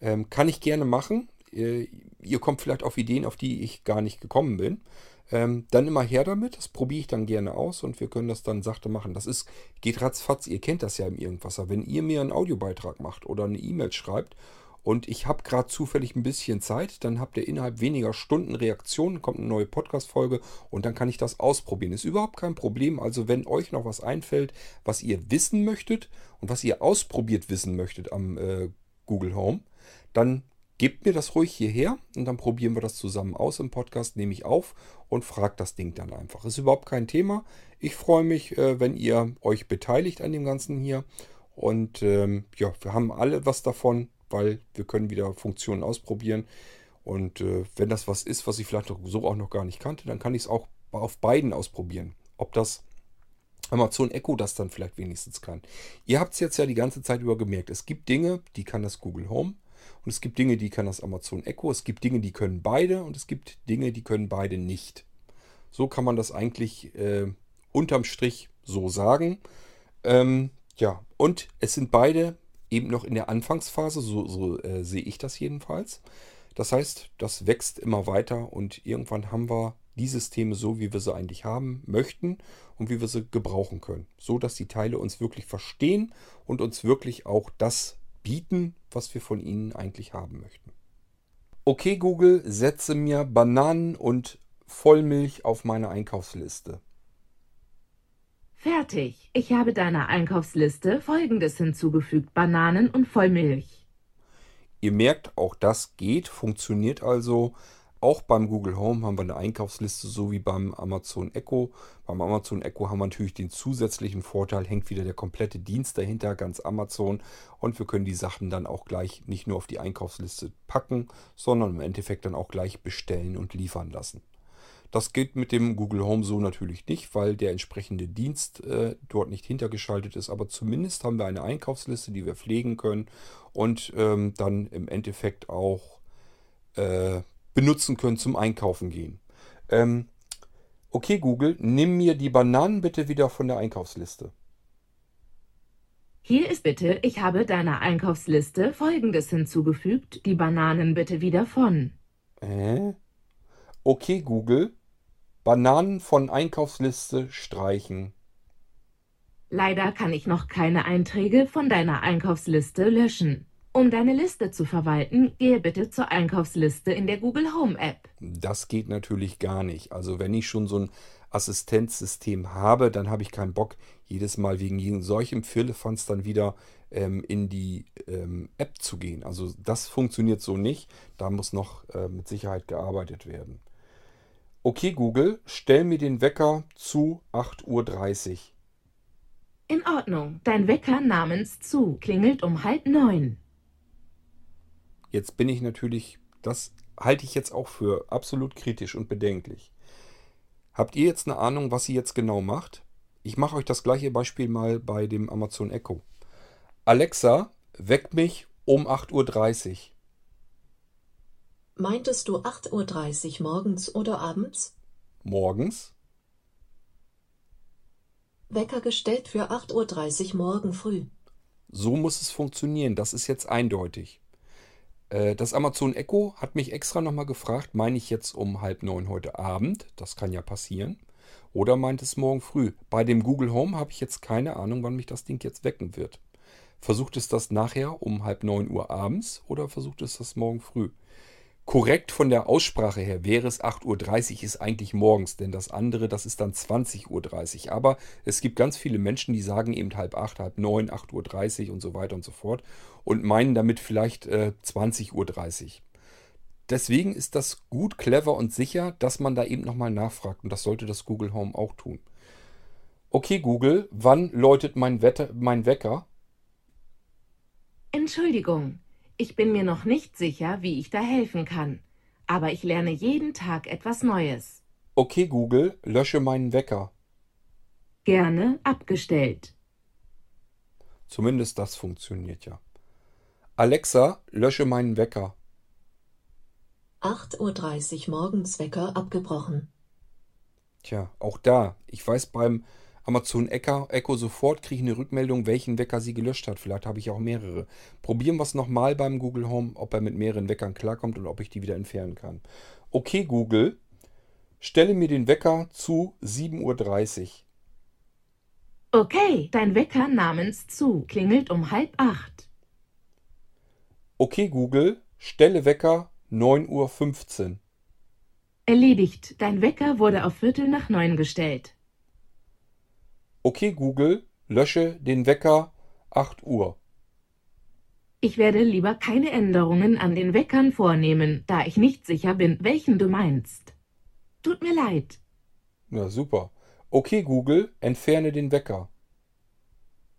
S1: ähm, kann ich gerne machen. Äh, ihr kommt vielleicht auf Ideen, auf die ich gar nicht gekommen bin. Ähm, dann immer her damit. Das probiere ich dann gerne aus und wir können das dann sachte machen. Das ist, geht ratzfatz. Ihr kennt das ja im Irgendwasser. Wenn ihr mir einen Audiobeitrag macht oder eine E-Mail schreibt und ich habe gerade zufällig ein bisschen Zeit, dann habt ihr innerhalb weniger Stunden Reaktionen, kommt eine neue Podcast-Folge und dann kann ich das ausprobieren. Ist überhaupt kein Problem. Also, wenn euch noch was einfällt, was ihr wissen möchtet und was ihr ausprobiert wissen möchtet am äh, Google Home, dann gebt mir das ruhig hierher und dann probieren wir das zusammen aus im Podcast, nehme ich auf und frage das Ding dann einfach. Ist überhaupt kein Thema. Ich freue mich, äh, wenn ihr euch beteiligt an dem Ganzen hier. Und ähm, ja, wir haben alle was davon, weil wir können wieder Funktionen ausprobieren. Und äh, wenn das was ist, was ich vielleicht so auch noch gar nicht kannte, dann kann ich es auch auf beiden ausprobieren. Ob das Amazon Echo das dann vielleicht wenigstens kann. Ihr habt es jetzt ja die ganze Zeit über gemerkt. Es gibt Dinge, die kann das Google Home. Und es gibt Dinge, die kann das Amazon Echo. Es gibt Dinge, die können beide. Und es gibt Dinge, die können beide nicht. So kann man das eigentlich äh, unterm Strich so sagen. Ähm, Ja, und es sind beide eben noch in der Anfangsphase, so, so äh, sehe ich das jedenfalls. Das heißt, das wächst immer weiter und irgendwann haben wir die Systeme so, wie wir sie eigentlich haben möchten und wie wir sie gebrauchen können. So, dass die Teile uns wirklich verstehen und uns wirklich auch das bieten, was wir von ihnen eigentlich haben möchten. Okay, Google, setze mir Bananen und Vollmilch auf meine Einkaufsliste.
S2: Fertig. Ich habe deiner Einkaufsliste Folgendes hinzugefügt. Bananen und Vollmilch.
S1: Ihr merkt, auch das geht, funktioniert also. Auch beim Google Home haben wir eine Einkaufsliste, so wie beim Amazon Echo. Beim Amazon Echo haben wir natürlich den zusätzlichen Vorteil, hängt wieder der komplette Dienst dahinter, ganz Amazon. Und wir können die Sachen dann auch gleich nicht nur auf die Einkaufsliste packen, sondern im Endeffekt dann auch gleich bestellen und liefern lassen. Das geht mit dem Google Home so natürlich nicht, weil der entsprechende Dienst äh, dort nicht hintergeschaltet ist. Aber zumindest haben wir eine Einkaufsliste, die wir pflegen können und ähm, dann im Endeffekt auch äh, benutzen können zum Einkaufen gehen. Ähm, okay, Google, nimm mir die Bananen bitte wieder von der Einkaufsliste.
S2: Hier ist bitte, ich habe deiner Einkaufsliste Folgendes hinzugefügt. Die Bananen bitte wieder von.
S1: Äh? Okay, Google, Bananen von Einkaufsliste streichen.
S2: Leider kann ich noch keine Einträge von deiner Einkaufsliste löschen. Um deine Liste zu verwalten, gehe bitte zur Einkaufsliste in der Google Home App.
S1: Das geht natürlich gar nicht. Also wenn ich schon so ein Assistenzsystem habe, dann habe ich keinen Bock, jedes Mal wegen solchem Firlefanz dann wieder ähm, in die ähm, App zu gehen. Also das funktioniert so nicht. Da muss noch äh, mit Sicherheit gearbeitet werden. Okay, Google, stell mir den Wecker zu 8.30 Uhr.
S2: In Ordnung. Dein Wecker namens zu klingelt um halb neun.
S1: Jetzt bin ich natürlich, das halte ich jetzt auch für absolut kritisch und bedenklich. Habt ihr jetzt eine Ahnung, was sie jetzt genau macht? Ich mache euch das gleiche Beispiel mal bei dem Amazon Echo. Alexa, weck mich um 8.30 Uhr.
S6: Meintest du 8.30 Uhr morgens oder abends?
S1: Morgens?
S6: Wecker gestellt für 8.30 Uhr morgen früh.
S1: So muss es funktionieren, das ist jetzt eindeutig. Äh, das Amazon Echo hat mich extra nochmal gefragt, meine ich jetzt um halb neun heute Abend? Das kann ja passieren. Oder meint es morgen früh? Bei dem Google Home habe ich jetzt keine Ahnung, wann mich das Ding jetzt wecken wird. Versucht es das nachher um halb neun Uhr abends oder versucht es das morgen früh? Korrekt von der Aussprache her wäre es 8.30 Uhr, ist eigentlich morgens, denn das andere, das ist dann 20.30 Uhr. Aber es gibt ganz viele Menschen, die sagen eben halb acht, halb neun, 8.30 Uhr und so weiter und so fort und meinen damit vielleicht äh, 20.30 Uhr. Deswegen ist das gut, clever und sicher, dass man da eben nochmal nachfragt und das sollte das Google Home auch tun. Okay, Google, wann läutet mein, Wetter, mein Wecker?
S2: Entschuldigung, ich bin mir noch nicht sicher, wie ich da helfen kann, aber ich lerne jeden Tag etwas Neues.
S1: Okay, Google, lösche meinen Wecker.
S2: Gerne abgestellt.
S1: Zumindest das funktioniert ja. Alexa, lösche meinen Wecker.
S6: 8.30 Uhr morgens Wecker abgebrochen.
S1: Tja, auch da. Ich weiß beim Amazon Echo, Echo sofort kriege ich eine Rückmeldung, welchen Wecker sie gelöscht hat. Vielleicht habe ich auch mehrere. Probieren wir es nochmal beim Google Home, ob er mit mehreren Weckern klarkommt und ob ich die wieder entfernen kann. Okay, Google, stelle mir den Wecker zu 7.30 Uhr.
S2: Okay, dein Wecker namens zu klingelt um halb acht.
S1: Okay, Google, stelle Wecker 9.15 Uhr.
S2: Erledigt, dein Wecker wurde auf Viertel nach neun gestellt.
S1: Okay, Google, lösche den Wecker 8 Uhr.
S2: Ich werde lieber keine Änderungen an den Weckern vornehmen, da ich nicht sicher bin, welchen du meinst. Tut mir leid.
S1: Ja, super. Okay, Google, entferne den Wecker.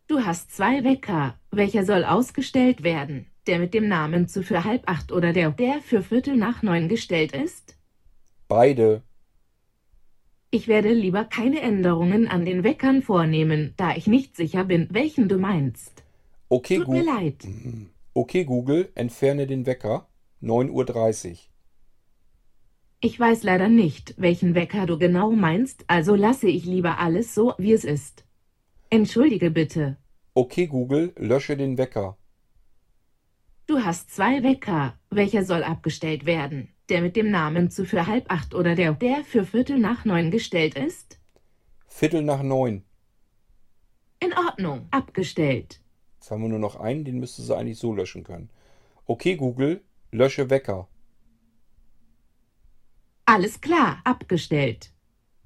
S2: Du hast zwei Wecker. Welcher soll ausgestellt werden? Der mit dem Namen zu für halb acht oder der, der für Viertel nach neun gestellt ist?
S1: Beide.
S2: Ich werde lieber keine Änderungen an den Weckern vornehmen, da ich nicht sicher bin, welchen du meinst.
S1: Okay,
S2: Tut mir leid.
S1: okay, Google, entferne den Wecker 9.30 Uhr.
S2: Ich weiß leider nicht, welchen Wecker du genau meinst, also lasse ich lieber alles so, wie es ist. Entschuldige bitte.
S1: Okay Google, lösche den Wecker.
S2: Du hast zwei Wecker. Welcher soll abgestellt werden? Der mit dem Namen zu für halb acht oder der, der für Viertel nach neun gestellt ist?
S1: Viertel nach neun.
S2: In Ordnung, abgestellt.
S1: Jetzt haben wir nur noch einen, den müsste sie eigentlich so löschen können. Okay Google, lösche Wecker.
S2: Alles klar, abgestellt.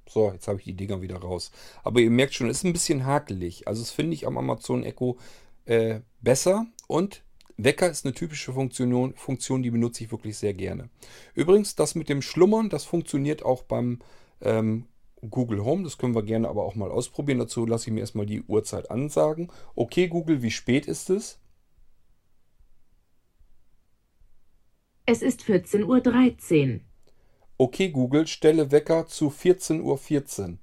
S1: So, jetzt habe ich die Dinger wieder raus. Aber ihr merkt schon, es ist ein bisschen hakelig. Also das finde ich am Amazon Echo äh, besser. Und Wecker ist eine typische Funktion, Funktion, die benutze ich wirklich sehr gerne. Übrigens, das mit dem Schlummern, das funktioniert auch beim ähm, Google Home. Das können wir gerne aber auch mal ausprobieren. Dazu lasse ich mir erstmal die Uhrzeit ansagen. Okay, Google, wie spät ist es?
S2: Es ist 14.13 Uhr.
S1: Okay, Google, stelle Wecker zu 14.14 Uhr. 14.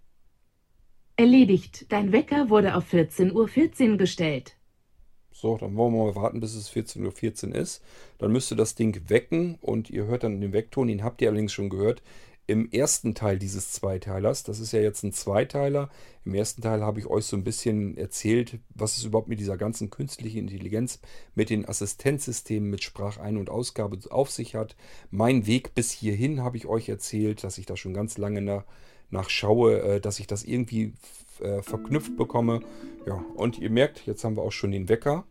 S2: Erledigt. Dein Wecker wurde auf 14.14 Uhr gestellt.
S1: So, dann wollen wir mal warten, bis es 14.14 Uhr ist. Dann müsste das Ding wecken und ihr hört dann den Weckton, den habt ihr allerdings schon gehört, im ersten Teil dieses Zweiteilers. Das ist ja jetzt ein Zweiteiler. Im ersten Teil habe ich euch so ein bisschen erzählt, was es überhaupt mit dieser ganzen künstlichen Intelligenz, mit den Assistenzsystemen, mit Sprachein- und Ausgabe auf sich hat. Mein Weg bis hierhin habe ich euch erzählt, dass ich da schon ganz lange nach, nach schaue, äh, dass ich das irgendwie äh, verknüpft bekomme. Ja, und ihr merkt, jetzt haben wir auch schon den Wecker.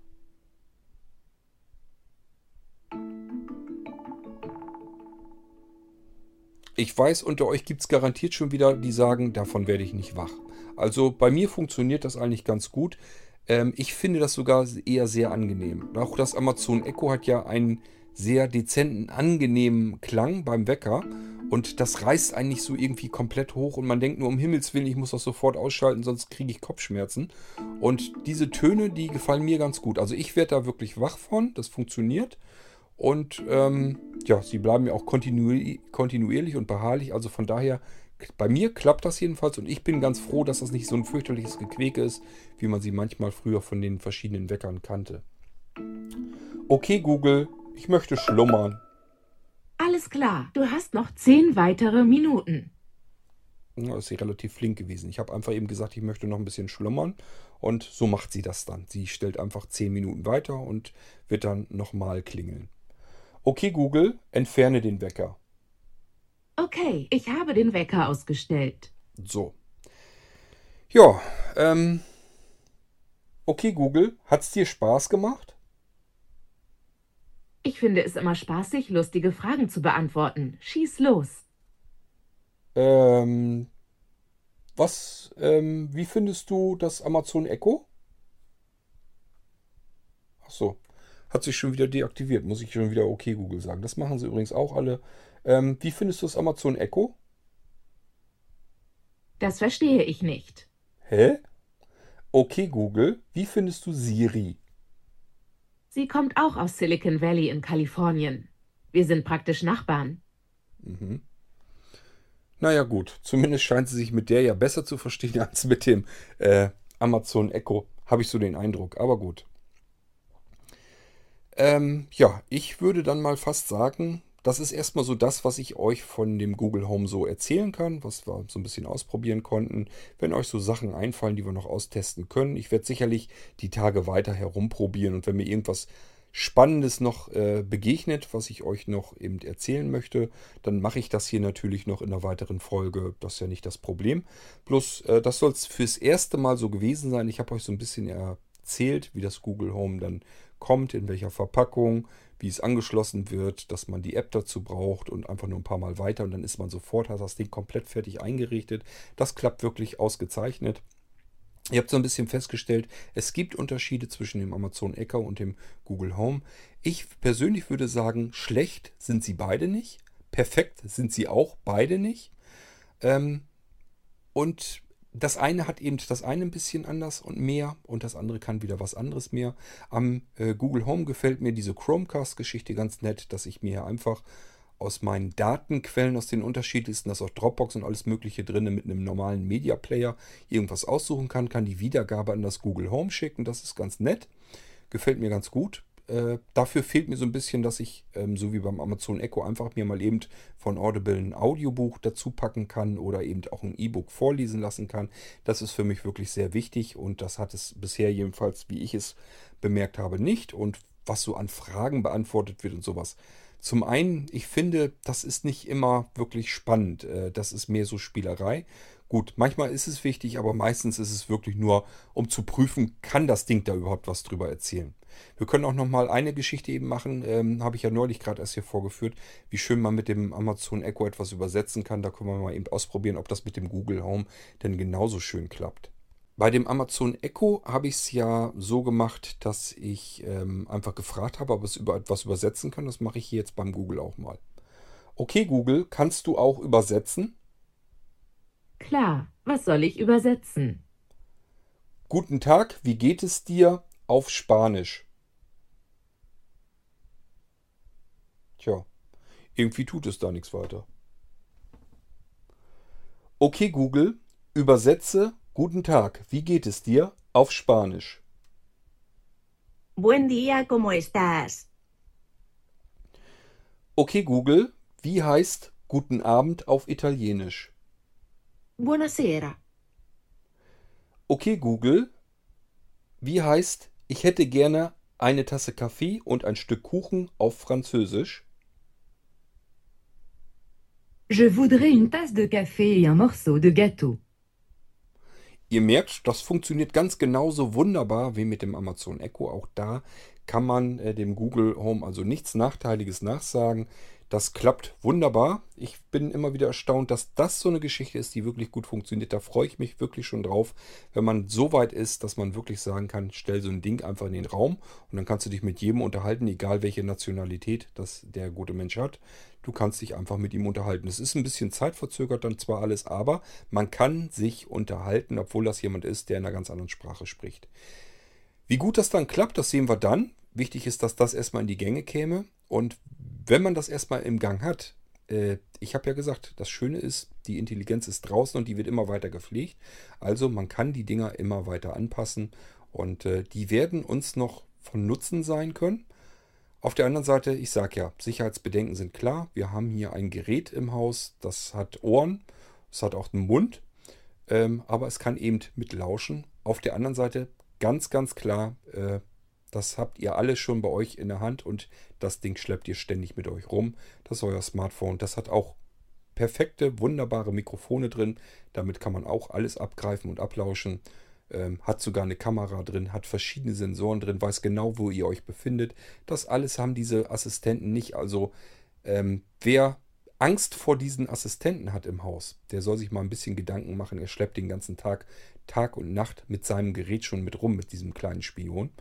S1: Ich weiß, unter euch gibt es garantiert schon wieder, die sagen, davon werde ich nicht wach. Also bei mir funktioniert das eigentlich ganz gut. Ähm, ich finde das sogar eher sehr angenehm. Auch das Amazon Echo hat ja einen sehr dezenten, angenehmen Klang beim Wecker. Und das reißt eigentlich so irgendwie komplett hoch und man denkt nur um Himmels Willen, ich muss das sofort ausschalten, sonst kriege ich Kopfschmerzen. Und diese Töne, die gefallen mir ganz gut. Also ich werde da wirklich wach von, das funktioniert. Und ähm, ja, sie bleiben ja auch kontinuierlich und beharrlich. Also von daher, bei mir klappt das jedenfalls und ich bin ganz froh, dass das nicht so ein fürchterliches Gequäke ist, wie man sie manchmal früher von den verschiedenen Weckern kannte. Okay, Google, ich möchte schlummern.
S2: Alles klar, du hast noch zehn weitere Minuten.
S1: Ja, ist sie relativ flink gewesen. Ich habe einfach eben gesagt, ich möchte noch ein bisschen schlummern und so macht sie das dann. Sie stellt einfach zehn Minuten weiter und wird dann nochmal klingeln. Okay, Google, entferne den Wecker.
S2: Okay, ich habe den Wecker ausgestellt.
S1: So. Ja, ähm. Okay, Google, hat's dir Spaß gemacht?
S2: Ich finde es immer spaßig, lustige Fragen zu beantworten. Schieß los.
S1: Ähm. Was, ähm, wie findest du das Amazon Echo? Ach so hat sich schon wieder deaktiviert. Muss ich schon wieder okay Google sagen. Das machen sie übrigens auch alle. Ähm, wie findest du das Amazon Echo?
S2: Das verstehe ich nicht.
S1: Hä? Okay Google, wie findest du Siri?
S2: Sie kommt auch aus Silicon Valley in Kalifornien. Wir sind praktisch Nachbarn.
S1: Mhm. Naja gut, zumindest scheint sie sich mit der ja besser zu verstehen als mit dem äh, Amazon Echo. Habe ich so den Eindruck. Aber gut. Ähm, ja, ich würde dann mal fast sagen, das ist erstmal so das, was ich euch von dem Google Home so erzählen kann, was wir so ein bisschen ausprobieren konnten. Wenn euch so Sachen einfallen, die wir noch austesten können, ich werde sicherlich die Tage weiter herumprobieren und wenn mir irgendwas Spannendes noch äh, begegnet, was ich euch noch eben erzählen möchte, dann mache ich das hier natürlich noch in einer weiteren Folge. Das ist ja nicht das Problem. Bloß, äh, das soll es fürs erste Mal so gewesen sein. Ich habe euch so ein bisschen erzählt, wie das Google Home dann kommt, in welcher Verpackung, wie es angeschlossen wird, dass man die App dazu braucht und einfach nur ein paar Mal weiter und dann ist man sofort, hat das Ding komplett fertig eingerichtet. Das klappt wirklich ausgezeichnet. Ihr habt so ein bisschen festgestellt, es gibt Unterschiede zwischen dem Amazon Echo und dem Google Home. Ich persönlich würde sagen, schlecht sind sie beide nicht. Perfekt sind sie auch beide nicht. Ähm, und das eine hat eben das eine ein bisschen anders und mehr und das andere kann wieder was anderes mehr. Am äh, Google Home gefällt mir diese Chromecast-Geschichte ganz nett, dass ich mir einfach aus meinen Datenquellen, aus den unterschiedlichsten, da ist auch Dropbox und alles Mögliche drin, mit einem normalen Media Player irgendwas aussuchen kann, kann die Wiedergabe an das Google Home schicken. Das ist ganz nett. Gefällt mir ganz gut. Äh, dafür fehlt mir so ein bisschen, dass ich, ähm, so wie beim Amazon Echo, einfach mir mal eben von Audible ein Audiobuch dazu packen kann oder eben auch ein E-Book vorlesen lassen kann. Das ist für mich wirklich sehr wichtig und das hat es bisher jedenfalls, wie ich es bemerkt habe, nicht. Und was so an Fragen beantwortet wird und sowas. Zum einen, ich finde, das ist nicht immer wirklich spannend. Äh, das ist mehr so Spielerei. Gut, manchmal ist es wichtig, aber meistens ist es wirklich nur, um zu prüfen, kann das Ding da überhaupt was drüber erzählen. Wir können auch noch mal eine Geschichte eben machen, ähm, habe ich ja neulich gerade erst hier vorgeführt, wie schön man mit dem Amazon Echo etwas übersetzen kann. Da können wir mal eben ausprobieren, ob das mit dem Google Home denn genauso schön klappt. Bei dem Amazon Echo habe ich es ja so gemacht, dass ich ähm, einfach gefragt habe, ob es über etwas übersetzen kann. Das mache ich hier jetzt beim Google auch mal. Okay, Google, kannst du auch übersetzen?
S2: Klar, was soll ich übersetzen?
S1: Guten Tag, wie geht es dir auf Spanisch? Tja, irgendwie tut es da nichts weiter. Okay, Google, übersetze Guten Tag, wie geht es dir auf Spanisch?
S7: Buen día, ¿cómo estás?
S1: Okay, Google, wie heißt Guten Abend auf Italienisch?
S7: Buonasera.
S1: Okay, Google, wie heißt Ich hätte gerne eine Tasse Kaffee und ein Stück Kuchen auf Französisch?
S8: Je voudrais une tasse de café et un morceau de gâteau.
S1: Ihr merkt, das funktioniert ganz genauso wunderbar wie mit dem Amazon Echo. Auch da kann man äh, dem Google Home also nichts Nachteiliges nachsagen. Das klappt wunderbar. Ich bin immer wieder erstaunt, dass das so eine Geschichte ist, die wirklich gut funktioniert. Da freue ich mich wirklich schon drauf, wenn man so weit ist, dass man wirklich sagen kann, stell so ein Ding einfach in den Raum und dann kannst du dich mit jedem unterhalten, egal welche Nationalität das der gute Mensch hat. Du kannst dich einfach mit ihm unterhalten. Es ist ein bisschen zeitverzögert dann zwar alles, aber man kann sich unterhalten, obwohl das jemand ist, der in einer ganz anderen Sprache spricht. Wie gut das dann klappt, das sehen wir dann. Wichtig ist, dass das erstmal in die Gänge käme. Und wenn man das erstmal im Gang hat, äh, ich habe ja gesagt, das Schöne ist, die Intelligenz ist draußen und die wird immer weiter gepflegt. Also man kann die Dinger immer weiter anpassen und äh, die werden uns noch von Nutzen sein können. Auf der anderen Seite, ich sage ja, Sicherheitsbedenken sind klar. Wir haben hier ein Gerät im Haus, das hat Ohren, es hat auch einen Mund, ähm, aber es kann eben mit lauschen. Auf der anderen Seite ganz, ganz klar, äh, das habt ihr alle schon bei euch in der Hand und das Ding schleppt ihr ständig mit euch rum. Das ist euer Smartphone. Das hat auch perfekte, wunderbare Mikrofone drin. Damit kann man auch alles abgreifen und ablauschen. Ähm, hat sogar eine Kamera drin, hat verschiedene Sensoren drin, weiß genau, wo ihr euch befindet. Das alles haben diese Assistenten nicht. Also ähm, wer Angst vor diesen Assistenten hat im Haus, der soll sich mal ein bisschen Gedanken machen. Er schleppt den ganzen Tag, Tag und Nacht mit seinem Gerät schon mit rum, mit diesem kleinen Spion.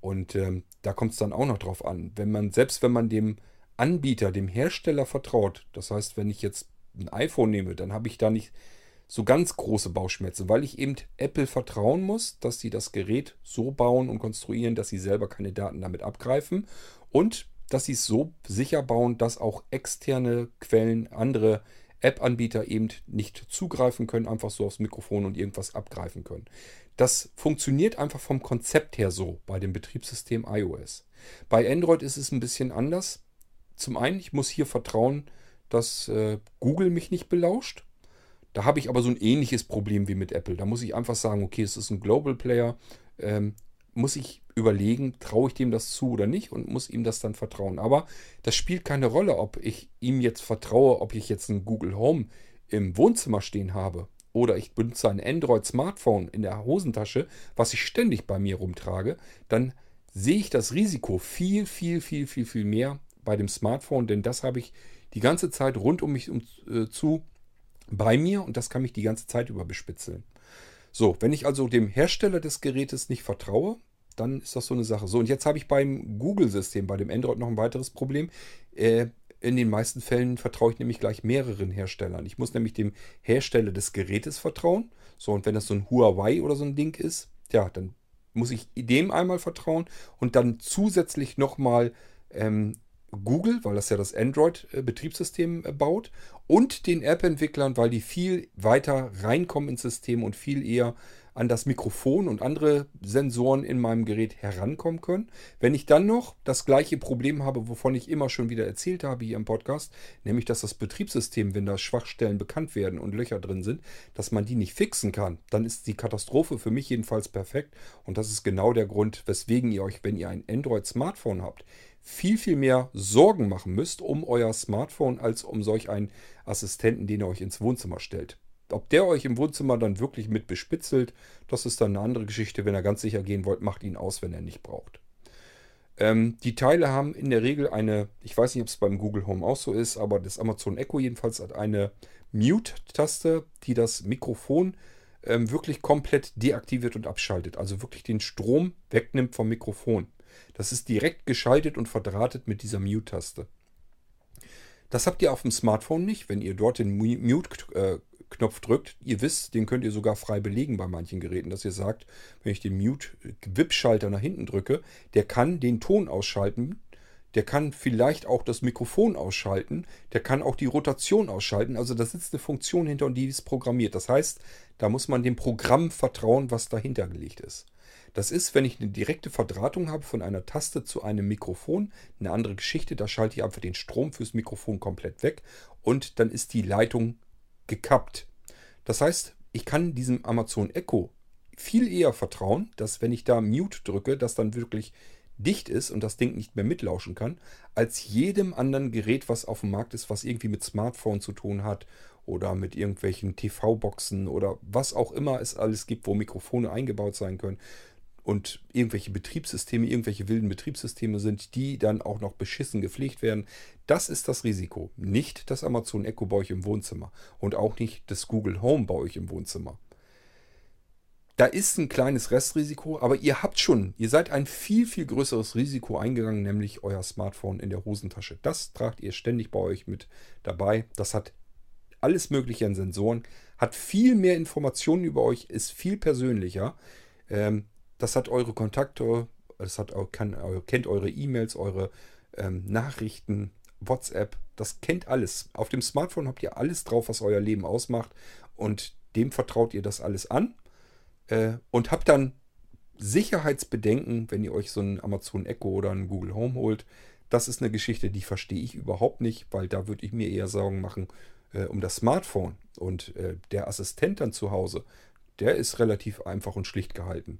S1: Und ähm, da kommt es dann auch noch drauf an. Wenn man, selbst wenn man dem Anbieter, dem Hersteller vertraut, das heißt, wenn ich jetzt ein iPhone nehme, dann habe ich da nicht so ganz große Bauchschmerzen, weil ich eben Apple vertrauen muss, dass sie das Gerät so bauen und konstruieren, dass sie selber keine Daten damit abgreifen und dass sie es so sicher bauen, dass auch externe Quellen, andere App-Anbieter eben nicht zugreifen können, einfach so aufs Mikrofon und irgendwas abgreifen können. Das funktioniert einfach vom Konzept her so bei dem Betriebssystem iOS. Bei Android ist es ein bisschen anders. Zum einen, ich muss hier vertrauen, dass äh, Google mich nicht belauscht. Da habe ich aber so ein ähnliches Problem wie mit Apple. Da muss ich einfach sagen, okay, es ist ein Global Player. Ähm, muss ich überlegen, traue ich dem das zu oder nicht und muss ihm das dann vertrauen. Aber das spielt keine Rolle, ob ich ihm jetzt vertraue, ob ich jetzt ein Google Home im Wohnzimmer stehen habe oder ich benutze ein Android-Smartphone in der Hosentasche, was ich ständig bei mir rumtrage, dann sehe ich das Risiko viel, viel, viel, viel, viel mehr bei dem Smartphone, denn das habe ich die ganze Zeit rund um mich äh, zu bei mir und das kann mich die ganze Zeit über bespitzeln. So, wenn ich also dem Hersteller des Gerätes nicht vertraue, dann ist das so eine Sache. So, und jetzt habe ich beim Google-System, bei dem Android noch ein weiteres Problem. Äh, in den meisten Fällen vertraue ich nämlich gleich mehreren Herstellern. Ich muss nämlich dem Hersteller des Gerätes vertrauen. So, und wenn das so ein Huawei oder so ein Ding ist, ja, dann muss ich dem einmal vertrauen und dann zusätzlich nochmal ähm, Google, weil das ja das Android-Betriebssystem äh, baut, und den App-Entwicklern, weil die viel weiter reinkommen ins System und viel eher an das Mikrofon und andere Sensoren in meinem Gerät herankommen können. Wenn ich dann noch das gleiche Problem habe, wovon ich immer schon wieder erzählt habe hier im Podcast, nämlich dass das Betriebssystem, wenn da Schwachstellen bekannt werden und Löcher drin sind, dass man die nicht fixen kann, dann ist die Katastrophe für mich jedenfalls perfekt. Und das ist genau der Grund, weswegen ihr euch, wenn ihr ein Android-Smartphone habt, viel, viel mehr Sorgen machen müsst um euer Smartphone als um solch einen Assistenten, den ihr euch ins Wohnzimmer stellt. Ob der euch im Wohnzimmer dann wirklich mit bespitzelt, das ist dann eine andere Geschichte. Wenn ihr ganz sicher gehen wollt, macht ihn aus, wenn er nicht braucht. Ähm, die Teile haben in der Regel eine, ich weiß nicht, ob es beim Google Home auch so ist, aber das Amazon Echo jedenfalls hat eine Mute-Taste, die das Mikrofon ähm, wirklich komplett deaktiviert und abschaltet. Also wirklich den Strom wegnimmt vom Mikrofon. Das ist direkt geschaltet und verdrahtet mit dieser Mute-Taste. Das habt ihr auf dem Smartphone nicht. Wenn ihr dort den Mute äh, drückt, ihr wisst, den könnt ihr sogar frei belegen bei manchen Geräten, dass ihr sagt, wenn ich den Mute-WIP-Schalter nach hinten drücke, der kann den Ton ausschalten, der kann vielleicht auch das Mikrofon ausschalten, der kann auch die Rotation ausschalten. Also da sitzt eine Funktion hinter und die ist programmiert. Das heißt, da muss man dem Programm vertrauen, was dahinter gelegt ist. Das ist, wenn ich eine direkte Verdrahtung habe von einer Taste zu einem Mikrofon, eine andere Geschichte. Da schalte ich einfach den Strom fürs Mikrofon komplett weg und dann ist die Leitung gekappt. Das heißt, ich kann diesem Amazon Echo viel eher vertrauen, dass wenn ich da Mute drücke, das dann wirklich dicht ist und das Ding nicht mehr mitlauschen kann, als jedem anderen Gerät, was auf dem Markt ist, was irgendwie mit Smartphone zu tun hat oder mit irgendwelchen TV-Boxen oder was auch immer es alles gibt, wo Mikrofone eingebaut sein können und irgendwelche Betriebssysteme, irgendwelche wilden Betriebssysteme sind, die dann auch noch beschissen gepflegt werden. Das ist das Risiko. Nicht das Amazon Echo bei euch im Wohnzimmer und auch nicht das Google Home bei euch im Wohnzimmer. Da ist ein kleines Restrisiko, aber ihr habt schon, ihr seid ein viel, viel größeres Risiko eingegangen, nämlich euer Smartphone in der Hosentasche. Das tragt ihr ständig bei euch mit dabei. Das hat alles Mögliche an Sensoren, hat viel mehr Informationen über euch, ist viel persönlicher. Ähm, das hat eure Kontakte, das hat, kann, kennt eure E-Mails, eure ähm, Nachrichten, WhatsApp, das kennt alles. Auf dem Smartphone habt ihr alles drauf, was euer Leben ausmacht und dem vertraut ihr das alles an äh, und habt dann Sicherheitsbedenken, wenn ihr euch so ein Amazon Echo oder ein Google Home holt. Das ist eine Geschichte, die verstehe ich überhaupt nicht, weil da würde ich mir eher Sorgen machen äh, um das Smartphone. Und äh, der Assistent dann zu Hause, der ist relativ einfach und schlicht gehalten.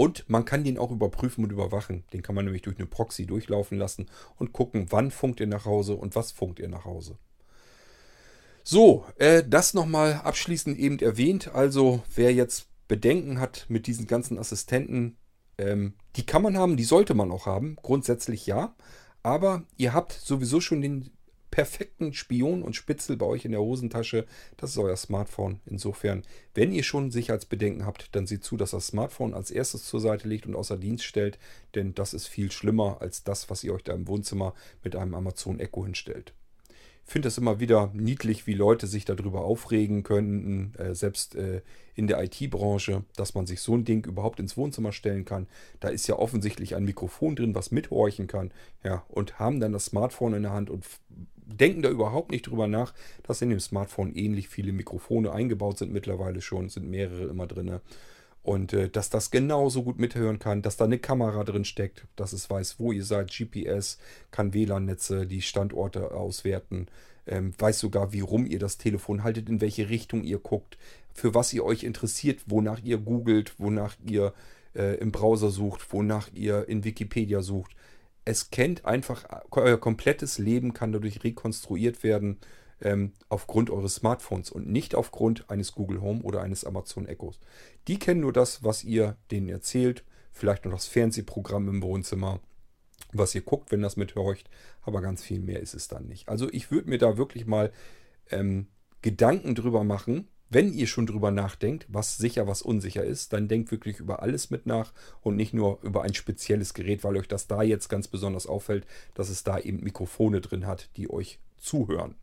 S1: Und man kann den auch überprüfen und überwachen. Den kann man nämlich durch eine Proxy durchlaufen lassen und gucken, wann funkt ihr nach Hause und was funkt ihr nach Hause. So, äh, das nochmal abschließend eben erwähnt. Also wer jetzt Bedenken hat mit diesen ganzen Assistenten, ähm, die kann man haben, die sollte man auch haben. Grundsätzlich ja. Aber ihr habt sowieso schon den perfekten Spion und Spitzel bei euch in der Hosentasche. Das ist euer Smartphone. Insofern, wenn ihr schon Sicherheitsbedenken habt, dann seht zu, dass das Smartphone als erstes zur Seite legt und außer Dienst stellt, denn das ist viel schlimmer als das, was ihr euch da im Wohnzimmer mit einem Amazon Echo hinstellt. Ich finde es immer wieder niedlich, wie Leute sich darüber aufregen könnten, äh, selbst äh, in der IT-Branche, dass man sich so ein Ding überhaupt ins Wohnzimmer stellen kann. Da ist ja offensichtlich ein Mikrofon drin, was mithorchen kann. Ja, und haben dann das Smartphone in der Hand und denken da überhaupt nicht drüber nach, dass in dem Smartphone ähnlich viele Mikrofone eingebaut sind mittlerweile schon, sind mehrere immer drin. Und äh, dass das genauso gut mithören kann, dass da eine Kamera drin steckt, dass es weiß, wo ihr seid, GPS, kann WLAN-Netze, die Standorte auswerten, ähm, weiß sogar, wie rum ihr das Telefon haltet, in welche Richtung ihr guckt, für was ihr euch interessiert, wonach ihr googelt, wonach ihr äh, im Browser sucht, wonach ihr in Wikipedia sucht es kennt einfach, euer komplettes Leben kann dadurch rekonstruiert werden ähm, aufgrund eures Smartphones und nicht aufgrund eines Google Home oder eines Amazon Echos. Die kennen nur das, was ihr denen erzählt, vielleicht noch das Fernsehprogramm im Wohnzimmer, was ihr guckt, wenn das mithorcht, aber ganz viel mehr ist es dann nicht. Also ich würde mir da wirklich mal ähm, Gedanken drüber machen, wenn ihr schon drüber nachdenkt, was sicher, was unsicher ist, dann denkt wirklich über alles mit nach und nicht nur über ein spezielles Gerät, weil euch das da jetzt ganz besonders auffällt, dass es da eben Mikrofone drin hat, die euch zuhören.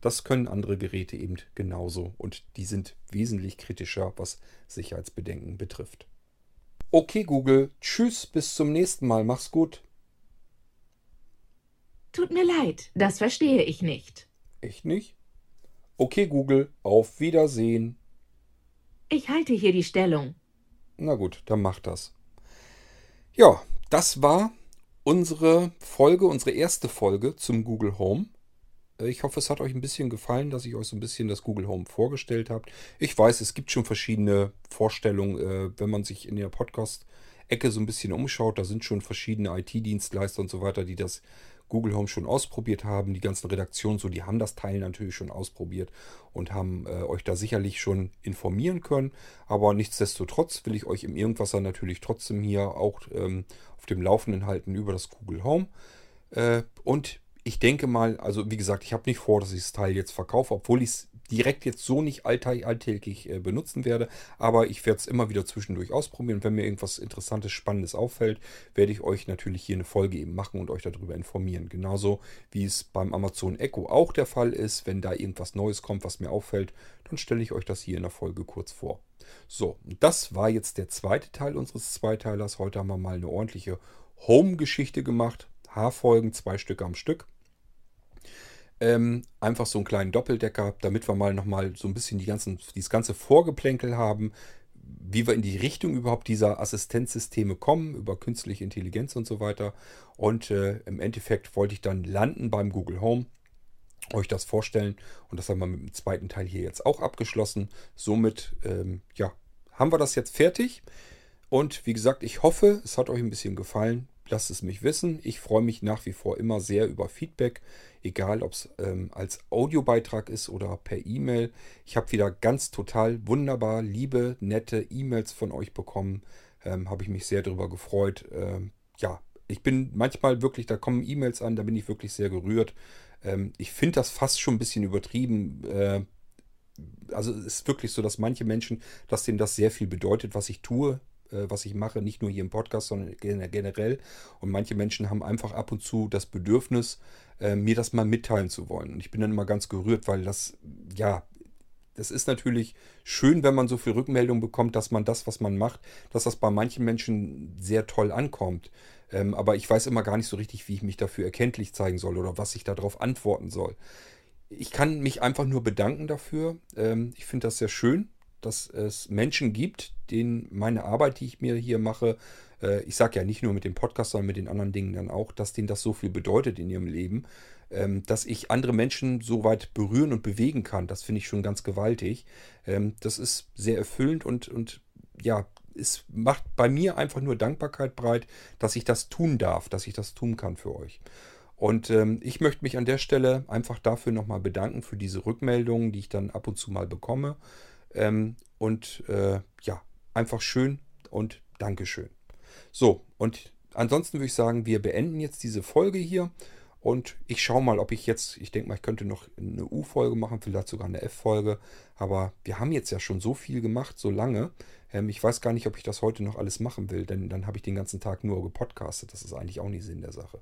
S1: Das können andere Geräte eben genauso und die sind wesentlich kritischer, was Sicherheitsbedenken betrifft. Okay, Google, tschüss, bis zum nächsten Mal, mach's gut.
S2: Tut mir leid, das verstehe ich nicht.
S1: Echt nicht? Okay, Google, auf Wiedersehen.
S2: Ich halte hier die Stellung.
S1: Na gut, dann macht das. Ja, das war unsere Folge, unsere erste Folge zum Google Home. Äh, Ich hoffe, es hat euch ein bisschen gefallen, dass ich euch so ein bisschen das Google Home vorgestellt habe. Ich weiß, es gibt schon verschiedene Vorstellungen, äh, wenn man sich in der Podcast-Ecke so ein bisschen umschaut. Da sind schon verschiedene IT-Dienstleister und so weiter, die das Google Home schon ausprobiert haben. Die ganzen Redaktionen, so, die haben das Teil natürlich schon ausprobiert und haben äh, euch da sicherlich schon informieren können. Aber nichtsdestotrotz will ich euch im Irgendwasser natürlich trotzdem hier auch ähm, auf dem Laufenden halten über das Google Home. Äh, und ich denke mal, also wie gesagt, ich habe nicht vor, dass ich das Teil jetzt verkaufe, obwohl ich es direkt jetzt so nicht alltä- alltäglich äh, benutzen werde. Aber ich werde es immer wieder zwischendurch ausprobieren. Wenn mir irgendwas Interessantes, Spannendes auffällt, werde ich euch natürlich hier eine Folge eben machen und euch darüber informieren. Genauso wie es beim Amazon Echo auch der Fall ist. Wenn da irgendwas Neues kommt, was mir auffällt, dann stelle ich euch das hier in der Folge kurz vor. So, das war jetzt der zweite Teil unseres Zweiteilers. Heute haben wir mal eine ordentliche Home-Geschichte gemacht. Haarfolgen, zwei Stück am Stück. Ähm, einfach so einen kleinen Doppeldecker, damit wir mal nochmal so ein bisschen die ganzen, dieses ganze Vorgeplänkel haben, wie wir in die Richtung überhaupt dieser Assistenzsysteme kommen, über künstliche Intelligenz und so weiter. Und äh, im Endeffekt wollte ich dann landen beim Google Home, euch das vorstellen. Und das haben wir mit dem zweiten Teil hier jetzt auch abgeschlossen. Somit, ähm, ja, haben wir das jetzt fertig. Und wie gesagt, ich hoffe, es hat euch ein bisschen gefallen. Lasst es mich wissen. Ich freue mich nach wie vor immer sehr über Feedback, egal ob es ähm, als Audiobeitrag ist oder per E-Mail. Ich habe wieder ganz total wunderbar liebe, nette E-Mails von euch bekommen. Ähm, habe ich mich sehr darüber gefreut. Ähm, ja, ich bin manchmal wirklich, da kommen E-Mails an, da bin ich wirklich sehr gerührt. Ähm, ich finde das fast schon ein bisschen übertrieben. Äh, also es ist wirklich so, dass manche Menschen, dass denen das sehr viel bedeutet, was ich tue, was ich mache, nicht nur hier im Podcast, sondern gen- generell. Und manche Menschen haben einfach ab und zu das Bedürfnis, äh, mir das mal mitteilen zu wollen. Und ich bin dann immer ganz gerührt, weil das, ja, das ist natürlich schön, wenn man so viel Rückmeldung bekommt, dass man das, was man macht, dass das bei manchen Menschen sehr toll ankommt. Ähm, aber ich weiß immer gar nicht so richtig, wie ich mich dafür erkenntlich zeigen soll oder was ich darauf antworten soll. Ich kann mich einfach nur bedanken dafür. Ähm, ich finde das sehr schön, dass es Menschen gibt, denen meine Arbeit, die ich mir hier mache, äh, ich sage ja nicht nur mit dem Podcast, sondern mit den anderen Dingen dann auch, dass denen das so viel bedeutet in ihrem Leben, ähm, dass ich andere Menschen so weit berühren und bewegen kann. Das finde ich schon ganz gewaltig. Ähm, das ist sehr erfüllend und, und ja, es macht bei mir einfach nur Dankbarkeit breit, dass ich das tun darf, dass ich das tun kann für euch. Und ähm, ich möchte mich an der Stelle einfach dafür nochmal bedanken, für diese Rückmeldungen, die ich dann ab und zu mal bekomme. Ähm, und äh, ja, einfach schön und Dankeschön. So, und ansonsten würde ich sagen, wir beenden jetzt diese Folge hier. Und ich schaue mal, ob ich jetzt, ich denke mal, ich könnte noch eine U-Folge machen, vielleicht sogar eine F-Folge. Aber wir haben jetzt ja schon so viel gemacht, so lange. Ähm, ich weiß gar nicht, ob ich das heute noch alles machen will, denn dann habe ich den ganzen Tag nur gepodcastet. Das ist eigentlich auch nicht Sinn der Sache.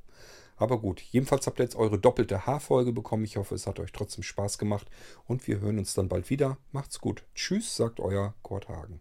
S1: Aber gut, jedenfalls habt ihr jetzt eure doppelte H-Folge bekommen. Ich hoffe, es hat euch trotzdem Spaß gemacht. Und wir hören uns dann bald wieder. Macht's gut. Tschüss, sagt euer Kurt Hagen.